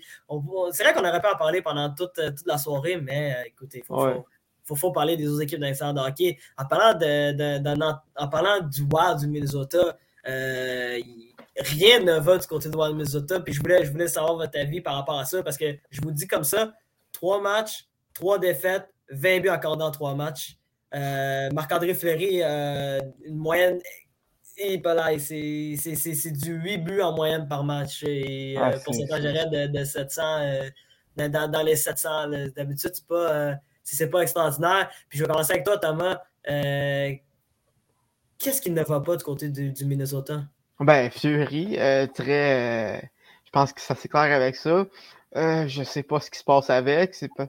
C'est vrai qu'on aurait pu en parler pendant toute, euh, toute la soirée, mais euh, écoutez, il faut, Ouais. faut, faut, faut parler des autres équipes d'Inxer de hockey. En parlant, de, de- d'un- en parlant du Wild du Minnesota, euh, rien ne va du côté de Wild Minnesota. Puis je voulais, je voulais savoir votre avis par rapport à ça parce que je vous dis comme ça trois matchs, trois défaites, 20 buts accordés en trois matchs. Euh, Marc-André Fleury, euh, une moyenne. Et c'est du 8 buts en moyenne par match. Et Ah, euh, pourcentage de, de 700. euh, dans, dans- dans les 700. là. D'habitude, c'est pas, euh, pas extraordinaire. Puis je vais commencer avec toi, Thomas. Euh, Qu'est-ce qui ne va pas du côté du, du Minnesota? Ben, Fury, euh, très. euh, je pense que ça c'est clair avec ça. Euh, je sais pas ce qui se passe avec. C'est pas...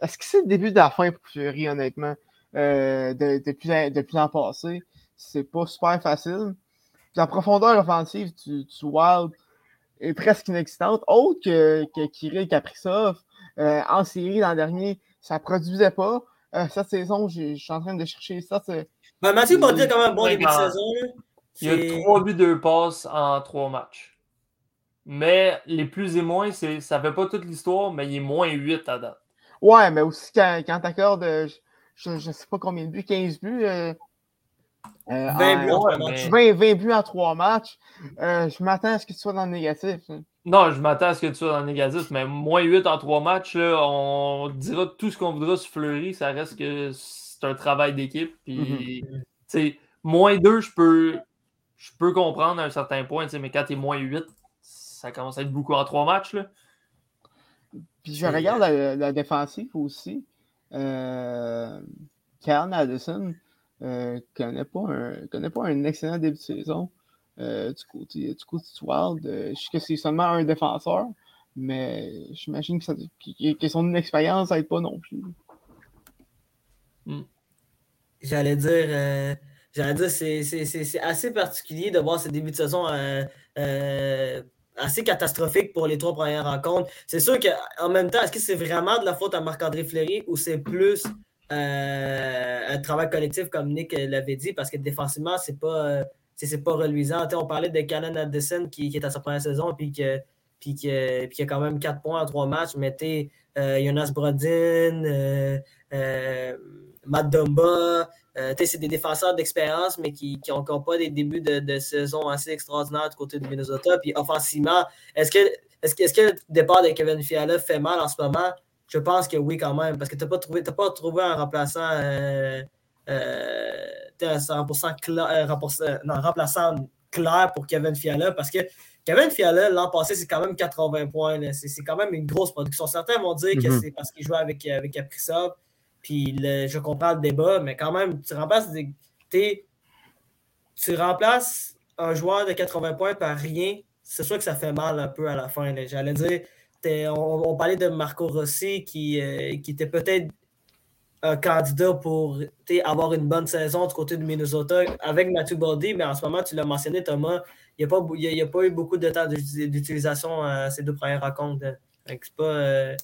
Est-ce que c'est le début de la fin pour Fury, honnêtement? Euh, de, depuis, depuis l'an passé, c'est pas super facile. La profondeur offensive du, du Wild est presque inexistante. Autre que, que Kirill Kaprizov, euh, en série l'an dernier, ça produisait pas. Euh, cette saison, je suis en train de chercher ça. c'est- Ben, Mathieu Baudet a quand même un bon début de ben, saison. Il y a C'est- trois buts, deux passes en trois matchs. Mais les plus et moins, c'est, ça fait pas toute l'histoire, mais il est moins 8 à date. Ouais, mais aussi quand, quand t'accordes, euh, je, je sais pas combien de buts, 15 buts. euh, euh, 20 buts en ouais, matchs. mais- 20, 20 buts en trois matchs. euh, je m'attends à ce que tu sois dans le négatif. Non, je m'attends à ce que tu sois dans le négatif, mais moins 8 en 3 matchs, là, on dira tout ce qu'on voudra sur Fleury, ça reste que c'est un travail d'équipe. Puis, mm moins 2, je peux, je peux comprendre à un certain point, mais quand tu es moins 8, ça commence à être beaucoup en 3 matchs. Là. Puis je regarde la, défensive aussi. Euh, Karen Addison euh, connaît, pas un, connaît pas un excellent début de saison. Euh, du, côté, du côté Wild. Euh, je sais que c'est seulement un défenseur, mais j'imagine que, que, son expérience n'aide pas non plus. Hmm. J'allais dire, euh, c'est assez particulier de voir ce début de saison assez catastrophique pour les trois premières rencontres. C'est sûr qu'en même temps, est-ce que c'est vraiment de la faute à Marc-André Fleury ou c'est plus un travail collectif comme Nick l'avait dit parce que défensivement, c'est pas c'est pas reluisant. on parlait de Cannon Addison qui, est à sa première saison puis que puis qui a quand même 4 points en 3 matchs. Mais tu euh, Jonas Brodin, euh, euh, Matt Dumba, c'est des défenseurs d'expérience, mais qui n'ont encore pas des débuts de, saison assez extraordinaires du côté de Minnesota. Puis offensivement, est-ce que, est que le départ de Kevin Fiala fait mal en ce moment? Je pense que oui, quand même, parce que tu n'as pas, trouvé, pas trouvé un remplaçant un 100% clair, non, remplaçant clair pour Kevin Fiala parce que Kevin Fiala, l'an passé, c'est quand même 80 points. C'est quand même une grosse production. Certains vont dire que mhm. c'est parce qu'il jouait avec, avec Kaprizov. Puis je comprends le débat, mais quand même, tu remplaces, tu remplaces un joueur de 80 points par rien. C'est sûr que ça fait mal un peu à la fin. J'allais dire, on, parlait de Marco Rossi qui, euh, qui était peut-être un candidat pour avoir une bonne saison du côté de Minnesota avec Matthew Body, mais en ce moment, tu l'as mentionné, Thomas, il n'y a, a, pas eu beaucoup de temps d'utilisation à ces deux premières rencontres. Euh,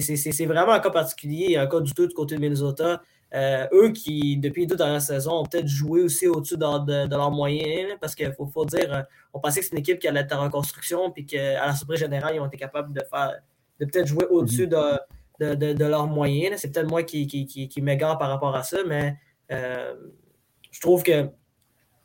c'est vraiment un cas particulier, un cas du tout du côté de Minnesota. Euh, eux qui, depuis les deux dernières saisons, ont peut-être joué aussi au-dessus de, leurs moyens, parce qu'il faut, faut, dire, euh, on pensait que c'est une équipe qui allait être en reconstruction, puis qu'à la surprise générale, ils ont été capables de faire de peut-être jouer au-dessus mm-hmm. de de, leurs moyens. C'est peut-être moi qui, qui, m'égare par rapport à ça, mais euh, je trouve que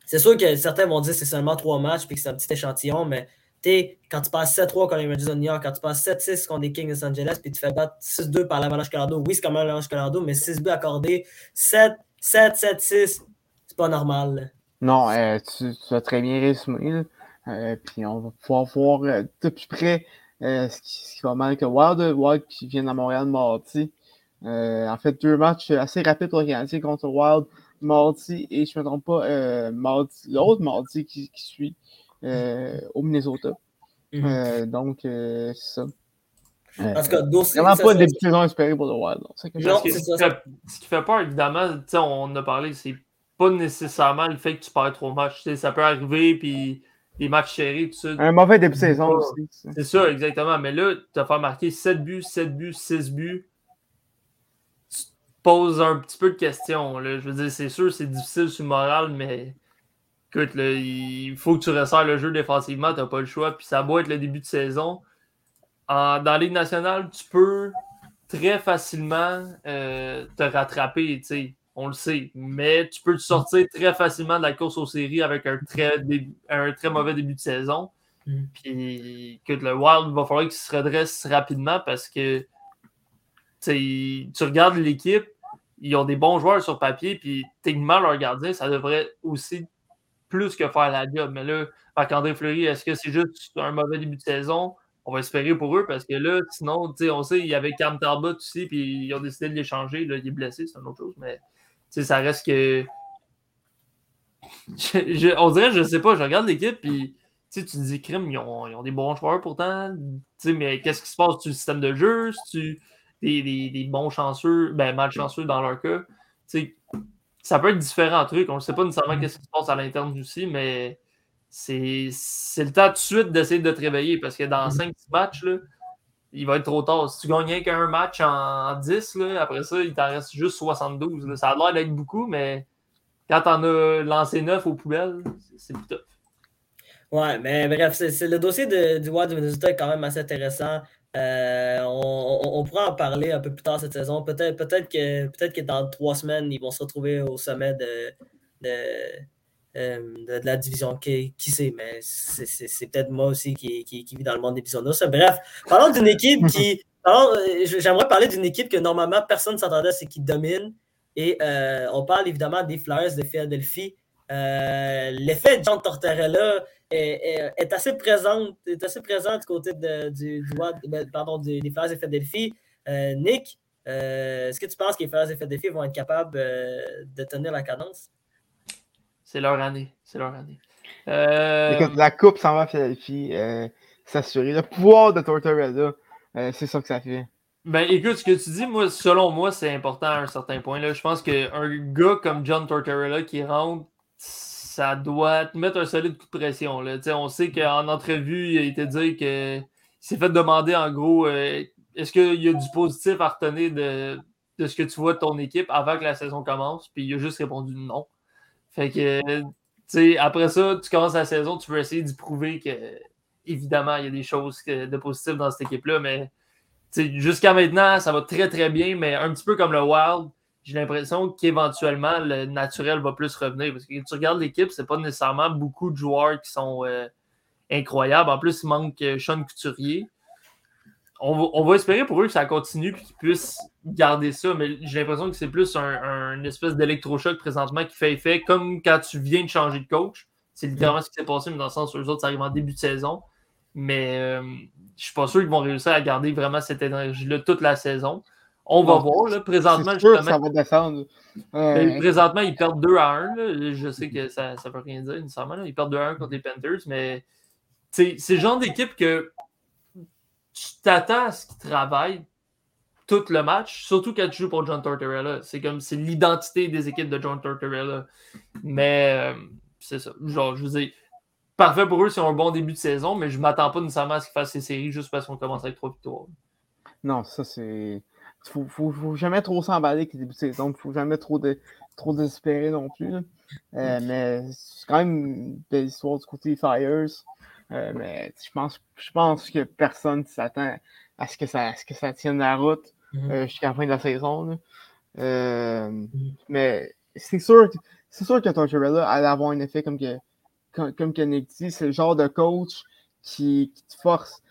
c'est sûr que certains vont dire que c'est seulement trois matchs et que c'est un petit échantillon, mais quand tu passes 7-3 contre les Rangers de New York, quand tu passes 7-6 contre les Kings de Los Angeles, puis tu fais battre 6-2 par l'Avalanche Colorado, oui, c'est même l'Avalanche Colorado, mais 6-2 accordé, 7, 7, 7, 6, c'est pas normal. Non, euh, tu, as très bien résumé. Euh, puis on va pouvoir voir de plus près euh, ce, qui, va mal que Wild, Wild qui vient à Montréal mardi. Euh, en fait, deux matchs assez rapides pour organiser contre Wild mardi et je ne me trompe pas, euh, l'autre mardi qui suit au Minnesota. Mhm. donc, c'est ça. En tout cas, vraiment pas de début de saison espéré pour le Wild. ce, qui fait, ce qui fait peur, évidemment, on en a parlé, c'est pas nécessairement le fait que tu perds trop matchs. Ça peut arriver, puis les matchs chéris, tout ça. Un mauvais début de saison aussi. C'est ça, exactement. Mais là, tu as fait marquer 7 buts, 7 buts, 6 buts. Tu te poses un petit peu de questions. Là. Je veux dire, c'est sûr, c'est difficile sur le moral, mais écoute, là, il faut que tu resserres le jeu défensivement, tu n'as pas le choix. Puis ça doit être le début de saison. dans la Ligue nationale, tu peux très facilement euh, te rattraper. tu sais on le sait. Mais tu peux te sortir très facilement de la course aux séries avec un très, un très mauvais début de saison. Mm. Puis que le Wild va falloir qu'il se redresse rapidement parce que tu regardes l'équipe, ils ont des bons joueurs sur papier, puis techniquement, leur gardien, ça devrait aussi plus que faire la job. Mais là, Marc-André Fleury, est-ce que c'est juste un mauvais début de saison? On va espérer pour eux parce que là, sinon, on sait, il y avait Cam Talbot aussi, puis ils ont décidé de l'échanger. Il est blessé, c'est une autre chose. Mais ça reste que. on dirait, je sais pas, je regarde l'équipe, puis tu te dis, crime, ils ont, ils ont, des bons joueurs pourtant. Mais qu'est-ce qui se passe? Sur le système de jeu? tu des, des, des, bons chanceux, ben mal chanceux dans leur cas? Ça peut être différents trucs. On ne sait pas nécessairement mm. qu'est-ce qui se passe à l'interne aussi, mais c'est le temps tout de suite d'essayer de te réveiller parce que dans 5-6 mm. matchs, là, il va être trop tard. Si tu gagnes qu'un match en 10, là, après ça, il t'en reste juste 72. Ça a l'air d'être beaucoup, mais quand t'en as lancé 9 aux poubelles, c'est plus tough. Ouais, mais bref, c'est, le dossier de, du Wild Minnesota est quand même assez intéressant. Euh, on, on, pourra en parler un peu plus tard cette saison. Peut-être, peut-être, que, dans trois semaines, ils vont se retrouver au sommet de, de euh, de, de la division. Qui, qui sait, mais c'est- peut-être moi aussi qui, qui, qui vis dans le monde des bisounours. Bref, parlons d'une équipe qui. euh, J'aimerais parler d'une équipe que normalement personne ne s'attendait à ce qui domine. Et euh, on parle évidemment des Flyers de Philadelphie. Euh, L'effet de John Tortorella est, assez présent, est assez présent du côté de- du, ben, pardon, du- des Flyers de Philadelphie. Euh, Nick, euh, est-ce que tu penses que les Flyers de Philadelphie vont être capables euh, de tenir la cadence? C'est leur année. C'est leur année. Euh, Écoute, la coupe s'en va à Philadelphie, euh, s'assurer. Le pouvoir de Tortorella, euh, c'est ça que ça fait. Ben écoute, ce que tu dis, moi, selon moi, c'est important à un certain point. Là. Je pense qu'un gars comme John Tortorella qui rentre, ça doit te mettre un solide coup de pression. Là. On sait qu'en entrevue, il a été dit que il s'est fait demander en gros euh, est-ce qu'il y a du positif à retenir de, de ce que tu vois de ton équipe avant que la saison commence, puis il a juste répondu non. Fait que sais, après ça, tu commences la saison, tu veux essayer d'y prouver que évidemment, il y a des choses de positives dans cette équipe-là, mais Jusqu'à maintenant, ça va très très bien, mais un petit peu comme le Wild, j'ai l'impression qu'éventuellement le naturel va plus revenir. Parce que quand tu regardes l'équipe, c'est pas nécessairement beaucoup de joueurs qui sont euh, incroyables. En plus, il manque euh, Sean Couturier. On va, espérer pour eux que ça continue et qu'ils puissent garder ça, mais j'ai l'impression que c'est plus un, espèce d'électrochoc présentement qui fait effet, comme quand tu viens de changer de coach. C'est littéralement ce qui s'est passé, mais dans le sens où eux autres, ça arrive en début de saison. Mais euh, je suis pas sûr qu'ils vont réussir à garder vraiment cette énergie-là toute la saison. On va voir. Là, présentement, C'est sûr que justement, ça va descendre. ben, Euh, présentement, ils perdent 2 à 1. là. Je sais que ça ne veut rien dire nécessairement. là. Ils perdent 2 à 1 contre les Panthers, mais c'est le genre d'équipe que tu t'attends à ce qu'ils travaillent tout le match, surtout quand tu joues pour John Tortorella. C'est comme c'est l'identité des équipes de John Tortorella. Mais euh, c'est ça. Genre, je veux dire, parfait pour eux ont un bon début de saison, mais je m'attends pas nécessairement à ce qu'ils fassent ces séries juste parce qu'on commence avec trois victoires. Non, ça c'est. Faut, faut, faut jamais trop s'emballer avec les débuts de saison. Faut jamais trop, de, trop désespérer non plus. Euh, mais c'est quand même une belle histoire du côté des Flyers. Euh, mais je pense, je pense que personne s'attend à ce que ça, à ce que ça tienne la route Mhm. euh, jusqu'à la fin de la saison. Euh, Mais c'est sûr, que- c'est sûr que Tortorella allait avoir un effet comme que, comme, comme que Nick dit, c'est le genre de coach qui, qui te force,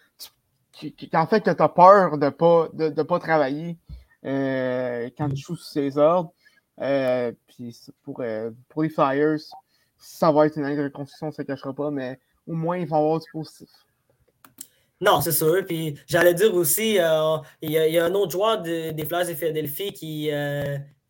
qui, qui- en fait que tu as peur de pas, de, de pas travailler euh, quand tu joues sous ses ordres. Euh, puis pour, euh, pour les Flyers, ça va être une année de reconstruction, ça ne cachera pas, mais au moins ils vont avoir du positif. Non, c'est sûr. Puis j'allais dire aussi, il y, a- il y a un autre joueur de- des Flyers de Philadelphie qui,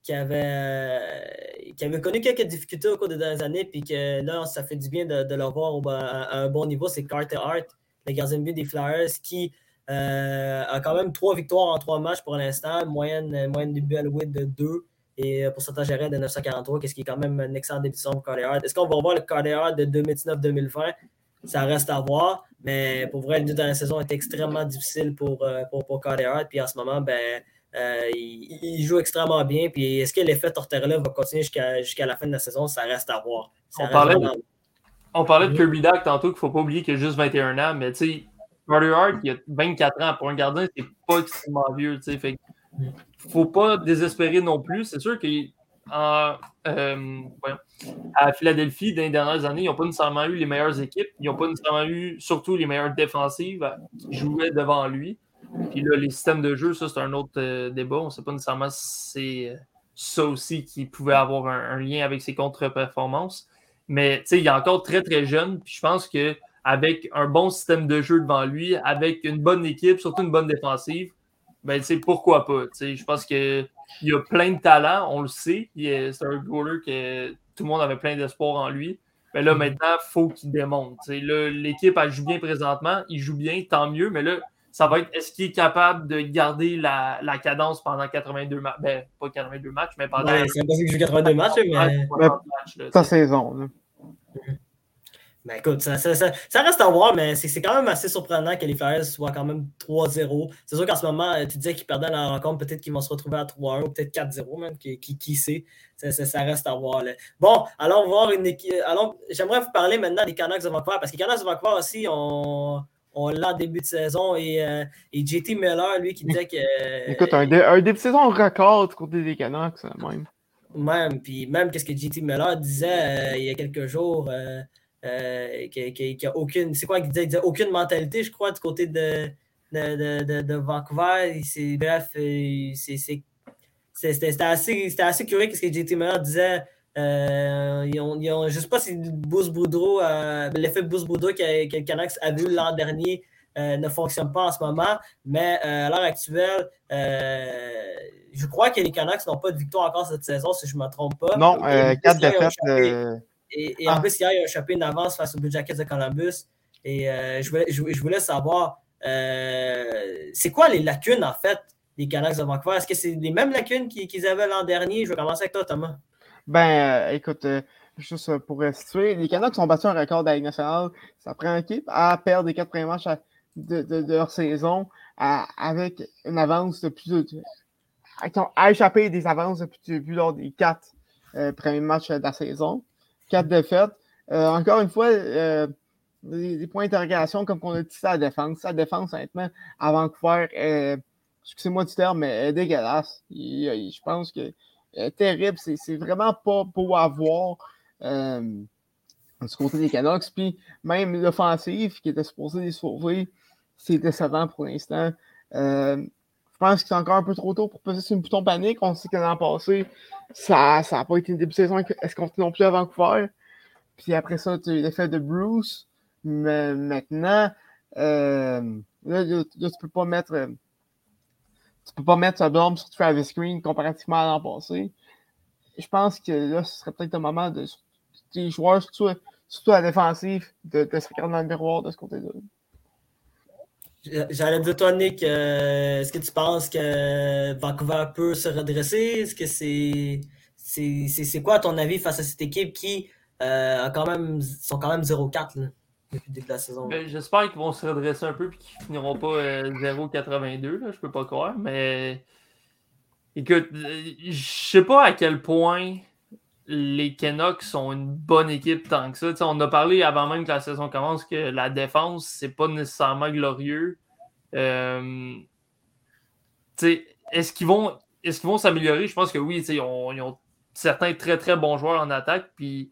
qui, avait, qui avait connu quelques difficultés au cours des dernières années, puis que là, ça fait du bien de, de le voir à un bon niveau. C'est Carter Hart, le gardien de but des Flyers, qui euh, a quand même trois victoires en trois matchs pour l'instant, moyenne, moyenne de but de 2 et euh, pourcentage arrêt de 943, qu'est-ce qui est quand même un excellent début de saison pour Carter Hart. Est-ce qu'on va revoir le Carter Hart de 2019-2020? Ça reste à voir. Mais pour vrai, le deux dernières saisons est extrêmement difficile pour, euh, pour, pour Carter Hart. Puis en ce moment, ben, euh, il, il joue extrêmement bien. Puis est-ce que l'effet Tortorella va continuer jusqu'à la fin de la saison? Ça reste à voir. Ça On reste parlait de- On parlait de. Kirby Dack tantôt qu'il ne faut pas oublier qu'il a juste 21 ans, mais tu sais, Carter Hart, il a 24 ans. Pour un gardien, c'est pas extrêmement vieux. tu sais. Fait faut pas désespérer non plus. C'est sûr qu'en euh, à Philadelphie, dans les dernières années, ils n'ont pas nécessairement eu les meilleures équipes. Ils n'ont pas nécessairement eu surtout les meilleures défensives qui jouaient devant lui. Puis là, les systèmes de jeu, ça, c'est un autre euh, débat. On ne sait pas nécessairement si c'est euh, ça aussi qui pouvait avoir un, un lien avec ses contre-performances. Mais il est encore très, très jeune. Puis je pense qu'avec un bon système de jeu devant lui, avec une bonne équipe, surtout une bonne défensive, ben, pourquoi pas? Je pense qu'il y a plein de talent, on le sait. C'est un goaler que tout le monde avait plein d'espoir en lui. Mais là, maintenant, il faut qu'il là, L'équipe, elle joue bien présentement. Il joue bien, tant mieux. Mais là, ça va être est-ce qu'il est capable de garder la, la cadence pendant 82 matchs? Ben, pas 82 matchs, mais pendant Ouais, c'est impossible qu'il joue 82 matchs, mais. 60 matchs. là, tu Sa sais. saison. là. Ben écoute, ça, ça- ça- ça reste à voir, mais c'est quand même assez surprenant que les Flyers soient quand même 3-0. C'est sûr qu'en ce moment, euh, tu disais qu'ils perdaient la rencontre, peut-être qu'ils vont se retrouver à 3-1 ou peut-être 4-0 même, qui, qui, qui sait. Ça, ça- ça reste à voir. là. Bon, allons voir une équipe. Allons, j'aimerais vous parler maintenant des Canucks de Vancouver, parce que les Canucks de Vancouver aussi, on, on l'a en début de saison et, euh, et JT Miller, lui, qui disait que. Écoute, un, dé- un début de saison record du côté des Canucks, ça, même. Même, puis même qu'est-ce que JT Miller disait euh, il y a quelques jours, euh, euh, qu'il n'y a aucune. C'est quoi qu'il disait? Il disait aucune mentalité, je crois, du côté de, de, de, de, Vancouver. bref, c'était assez, assez curieux ce que JT Miller disait. Ils ont, ils ont, je ne sais pas si Bruce Boudreau, l'effet Bruce Boudreau que, que le Canucks a vu l'an dernier ne fonctionne pas en ce moment, mais à l'heure actuelle, je crois que les Canucks n'ont pas de victoire encore cette saison, si je ne me trompe pas. Non, euh, quatre défaites. Euh, et, et en ah. plus, hier, il y a échappé une avance face aux Blue Jackets de Columbus. Et euh, je, voulais, je, voulais savoir, c'est quoi les lacunes, en fait, des Canucks de Vancouver? Est-ce que c'est les mêmes lacunes qu'ils avaient l'an dernier? Je vais commencer avec toi, Thomas. Ben, écoute, juste pour situer, les Canucks ont battu un record de nationale. Ça prend une équipe à perdre les quatre premiers matchs de, leur saison avec une avance de plus de a échappé des avances depuis, lors des quatre euh, premiers matchs de la saison. Quatre défaites. Euh, encore une fois, euh, des, points d'interrogation, comme on a dit, ça la défense. Sa défense, honnêtement, à Vancouver, excusez-moi du terme, mais dégueulasse. je pense que est terrible. C'est vraiment pas beau à voir du côté des Canucks. Puis même l'offensive qui était supposée les sauver, c'est décevant pour l'instant. Je pense que c'est encore un peu trop tôt pour passer sur une bouton panique. On sait que l'an passé, ça n'a pas été une début de saison est-ce qu'on non plus à Vancouver. Puis après ça, tu as l'effet de Bruce. Mais maintenant, euh, là, tu peux pas mettre. Tu peux pas mettre ce blâme sur Travis Green comparativement à l'an passé. Je pense que là, ce serait peut-être un moment de des joueurs, surtout, surtout à la défensive, de, se regarder dans le miroir de ce côté-là. J'allais dire, toi, Nick, euh, est-ce que tu penses que Vancouver peut se redresser? Est-ce que c'est. C'est quoi, ton avis, face à cette équipe qui euh, a quand même, sont quand même 0-4 depuis la saison? Ben, j'espère qu'ils vont se redresser un peu et qu'ils finiront pas 0-82. Euh, je peux pas croire. Mais écoute, je sais pas à quel point les Canucks sont une bonne équipe tant que ça. on a parlé avant même que la saison commence que la défense, c'est pas nécessairement glorieux. Euh, est-ce qu'ils vont est vont s'améliorer? Je pense que oui, ils ont, ils ont, certains très très bons joueurs en attaque. Puis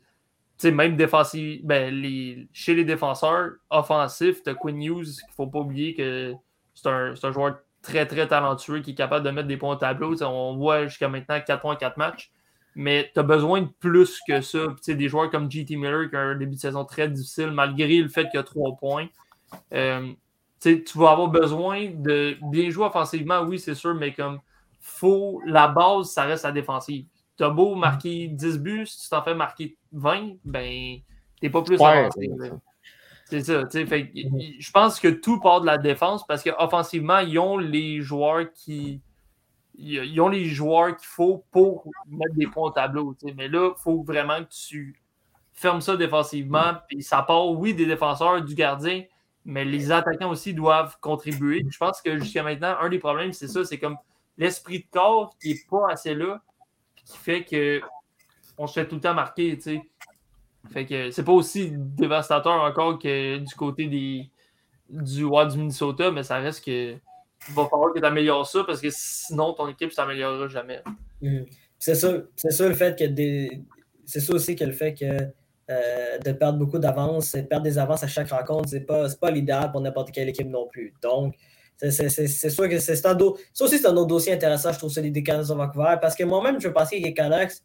même défensif, ben, les, chez les défenseurs offensifs, tu Quinn Hughes, qu'il ne faut pas oublier que c'est un, un, joueur très très talentueux qui est capable de mettre des points au tableau. on voit jusqu'à maintenant 4 points 4 matchs mais tu as besoin de plus que ça. des joueurs comme JT Miller qui a un début de saison très difficile, malgré le fait qu'il a trois points. Euh, tu vas avoir besoin de bien jouer offensivement, oui, c'est sûr, mais comme faut la base, ça reste la défensive. Tu as beau marquer 10 buts, tu t'en fais marquer 20, ben t'es pas plus avancé. C'est ça. je pense que tout part de la défense parce qu'offensivement, ils ont les joueurs qui ils ont les joueurs qu'il faut pour mettre des points au tableau. Mais là, il faut vraiment que tu fermes ça défensivement. Puis ça part, oui, des défenseurs, du gardien, mais les attaquants aussi doivent contribuer. Je pense que jusqu'à maintenant, un des problèmes, c'est ça, c'est comme l'esprit de corps qui n'est pas assez là, qui fait que on se fait tout le temps marquer. Fait que c'est pas aussi dévastateur encore que du côté des, du, du Minnesota, mais ça reste que il va falloir que tu améliores ça parce que sinon, ton équipe ne s'améliorera jamais. Mhm. C'est ça, c'est ça le fait que des... c'est ça aussi que le fait que euh, de perdre beaucoup d'avance, perdre des avances à chaque rencontre, c'est pas, pas l'idéal pour n'importe quelle équipe non plus. Donc, c'est sûr que c'est un dos. Ça aussi, c'est un autre dossier intéressant, je trouve, celui des Canucks de Vancouver. Parce que moi-même, je pensais que les Canucks,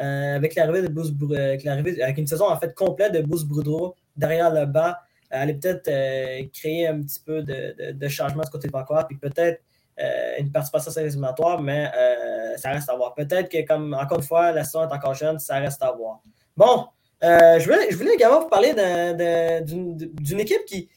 euh, avec l'arrivée de Bruce euh, avec, avec, une saison en fait complète de Bruce Boudreau derrière le bas, peut-être euh, créer un petit peu de, de, changement de côté de Vancouver, puis peut-être une participation à éliminatoire, mais ça reste à voir. Peut-être que, comme encore une fois, la saison est encore jeune, ça reste à voir. Bon, je, voulais, je voulais également vous parler d'une équipe qui,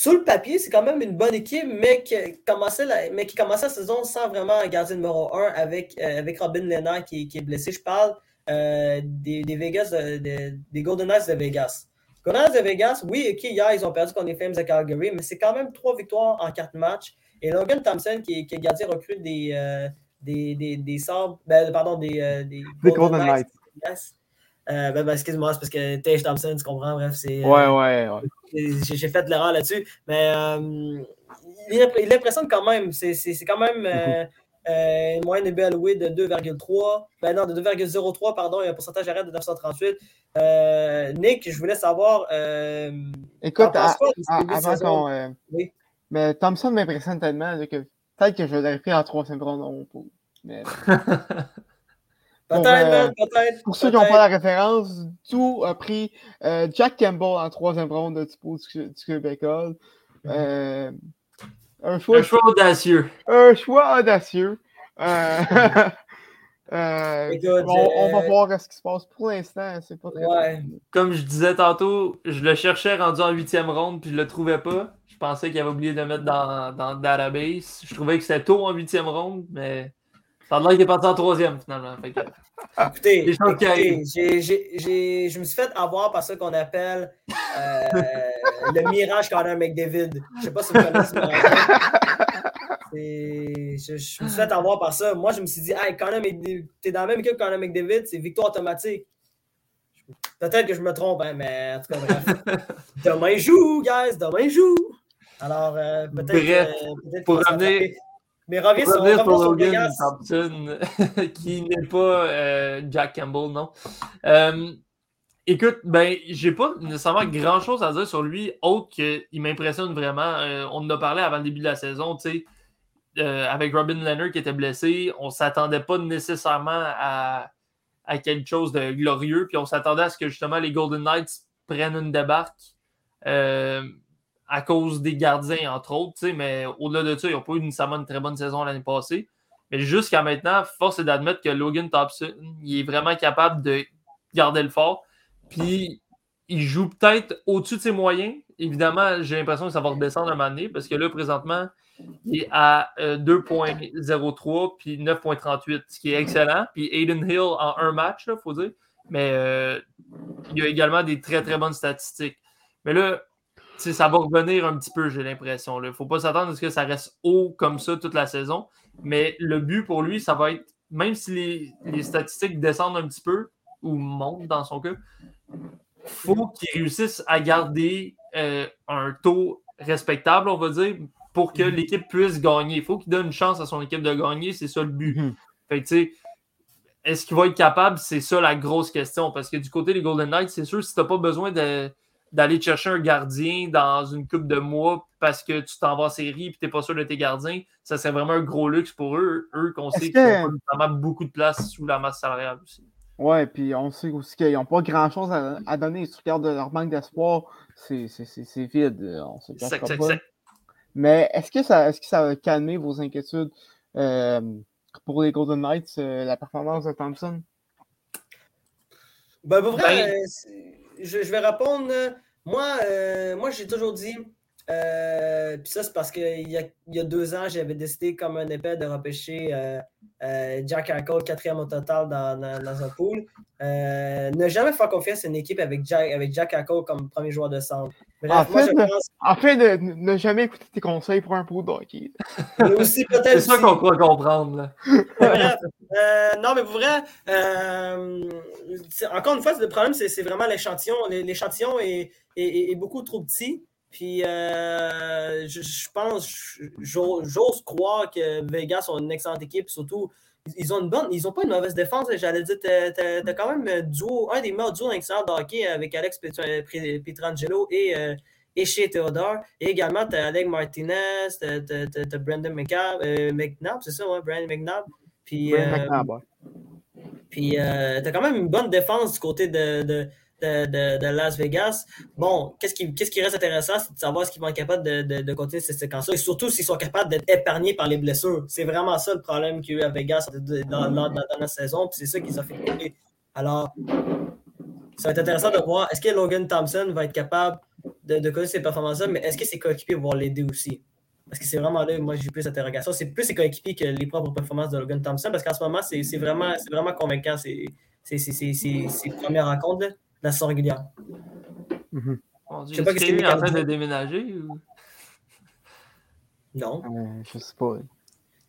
sous le papier, c'est quand même une bonne équipe, mais qui commençait la, mais qui commençait la saison sans vraiment un gardien numéro 1 avec, avec Robin Lennart qui, qui, est blessé. Je parle des, des, Vegas, des Golden Knights de Vegas. Golden de Vegas, oui, ok, hier, ils ont perdu contre les Flames de Calgary, mais c'est quand même trois victoires en quatre matchs. Et Logan Thompson, qui, qui est gardien recrue des, euh, des, des, des ben, pardon, des, euh, des Golden, Knights. Euh, ben, ben, excuse-moi, c'est parce que Tage Thompson, tu comprends, bref, c'est. Ouais, ouais, ouais. J'ai fait de l'erreur là-dessus, mais il, il, impressionne quand même. C'est quand même. euh, une moyenne de BLW de 2,3. Ben non, de 2,03, pardon, et un pourcentage d'arrêt de 938. Euh, Nick, je voulais savoir. Euh, Écoute, à- quoi avant qu'on. euh, Oui. Mais Thompson m'impressionne tellement que peut-être que je l'aurais pris en troisième pas. Mais Pour, euh, peut-être. pour ceux qui n'ont pas la référence, tout a pris euh, Jack Campbell en troisième ronde de Tipo du, du Québec Hall. Euh, un, choix, Un choix audacieux. un choix audacieux. Euh, euh, Écoute, on, on va voir ce qui se passe. Pour l'instant, c'est pas très Ouais. Comme je disais tantôt, je le cherchais rendu en huitième ronde, puis je le trouvais pas. Je pensais qu'il avait oublié de le mettre dans, dans le database. Je trouvais que c'était tôt en huitième ronde, mais ça a l'air qu'il est parti en troisième finalement. Fait que- Écoutez, je me suis fait avoir par ce qu'on appelle euh, le mirage Connor McDavid. Je sais pas si vous connaissez ce Je, je me suis fait avoir par ça. Moi, je me suis dit, hey, Connor t'es dans la même équipe que Connor McDavid, c'est victoire automatique. Peut-être que je me trompe, hein, mais en tout cas, bref. Demain joue, guys, demain joue. Alors, euh, peut-être. Euh, peut-être pour. Mais sur, revenir revenons pour Logan. Thompson, qui n'est pas euh, Jack Campbell, non. Euh, écoute, ben, j'ai pas nécessairement grand chose à dire sur lui, autre qu'il m'impressionne vraiment. Euh, on en a parlé avant le début de la saison, tu sais, avec Robin Leonard qui était blessé, on s'attendait pas nécessairement à, à quelque chose de glorieux, puis on s'attendait à ce que justement les Golden Knights prennent une débarque. Euh, à cause des gardiens, entre autres, mais au-delà de ça, ils n'ont pas eu nécessairement une très bonne saison l'année passée. Mais jusqu'à maintenant, force est d'admettre que Logan Thompson, il est vraiment capable de garder le fort. Puis, il joue peut-être au-dessus de ses moyens. Évidemment, j'ai l'impression que ça va redescendre un moment donné, parce que là, présentement, il est à euh, 2.03 puis 9.38, ce qui est excellent. Puis Aiden Hill en un match, il faut dire. Mais euh, il a également des très, très bonnes statistiques. Mais là, ça va revenir un petit peu, j'ai l'impression. Il ne faut pas s'attendre à ce que ça reste haut comme ça toute la saison. Mais le but pour lui, ça va être, même si les, les statistiques descendent un petit peu, ou montent dans son cas, faut qu'il réussisse à garder euh, un taux respectable, on va dire, pour que l'équipe puisse gagner. Il faut qu'il donne une chance à son équipe de gagner, c'est ça le but. Mhm. Fait que, est-ce qu'il va être capable? C'est ça la grosse question. Parce que du côté des Golden Knights, c'est sûr, si tu n'as pas besoin de- d'aller chercher un gardien dans une coupe de mois parce que tu t'en vas en série et tu n'es pas sûr de tes gardiens, ça serait vraiment un gros luxe pour eux. Eux, qu'on sait que- qu'ils n'ont pas nécessairement beaucoup de place sous la masse salariale aussi. Ouais, puis on sait aussi qu'ils n'ont pas grand-chose à, à donner. Si tu regardes leur manque d'espoir, c'est c'est- c'est- c'est vide. On se sec, pas. sec. Mais est-ce que, ça, est-ce que ça va calmer vos inquiétudes euh, pour les Golden Knights, euh, la performance de Thompson? Ben, pour vrai, Ben- euh, je, je vais répondre. euh, Moi, euh, moi j'ai toujours dit, euh, puis ça, c'est parce qu'il y a, il y a deux ans, j'avais décidé comme un épais de repêcher euh, euh, Jack Eichel, quatrième au total dans, dans, dans un pool. Euh, ne jamais faire confiance à une équipe avec Jack, avec Jack Eichel comme premier joueur de centre. Bref, En moi, fait, je pense En fait, de ne ne jamais écouter tes conseils pour un pot de hockey. C'est ça qu'on croit comprendre. Là. Bref, euh, non, mais pour vrai, euh, encore une fois, le problème, c'est c'est vraiment l'échantillon. L'é- L'échantillon est, est- est- est beaucoup trop petit. Puis, euh, je, je pense, j'ose croire que Vegas ont une excellente équipe. Surtout, ils ont une bonne, ils ont pas une mauvaise défense. J'allais dire, t'as t'as- t'as quand même un duo, un des meilleurs duos excellents de hockey avec Alex Pietrangelo et, euh, et chez Theodore. Et également, tu as Alec Martinez, tu as, Brandon McNabb, euh, McNabb, c'est ça, ouais, Brandon McNabb. Puis, euh, McNabb, ouais. puis t'as quand même une bonne défense du côté de, de, de, de- de Las Vegas. Bon, qu'est-ce qui, qu'est-ce qui reste intéressant, c'est de savoir ce qu'ils vont être capables de, continuer cette séquence-là et surtout s'ils sont capables d'être épargnés par les blessures. C'est vraiment ça le problème qu'il y a eu à Vegas dans, dans, dans, la saison, puis c'est ça qu'ils ont fait couler. Alors, ça va être intéressant de voir est-ce que Logan Thompson va être capable de, de connaître ces performances-là, mais est-ce que ses coéquipiers vont l'aider aussi? Parce que c'est vraiment là, moi, j'ai plus d'interrogations. C'est plus ses coéquipiers que les propres performances de Logan Thompson, parce qu'en ce moment, c'est vraiment, c'est vraiment convaincant, ces, ces, ces, ces, ces- ces premières rencontres là, la saison régulière. Mon Dieu, Je sais pas est-ce qu'est-ce qu'il qu'il est en train de déménager ou... Non. Euh, je sais pas.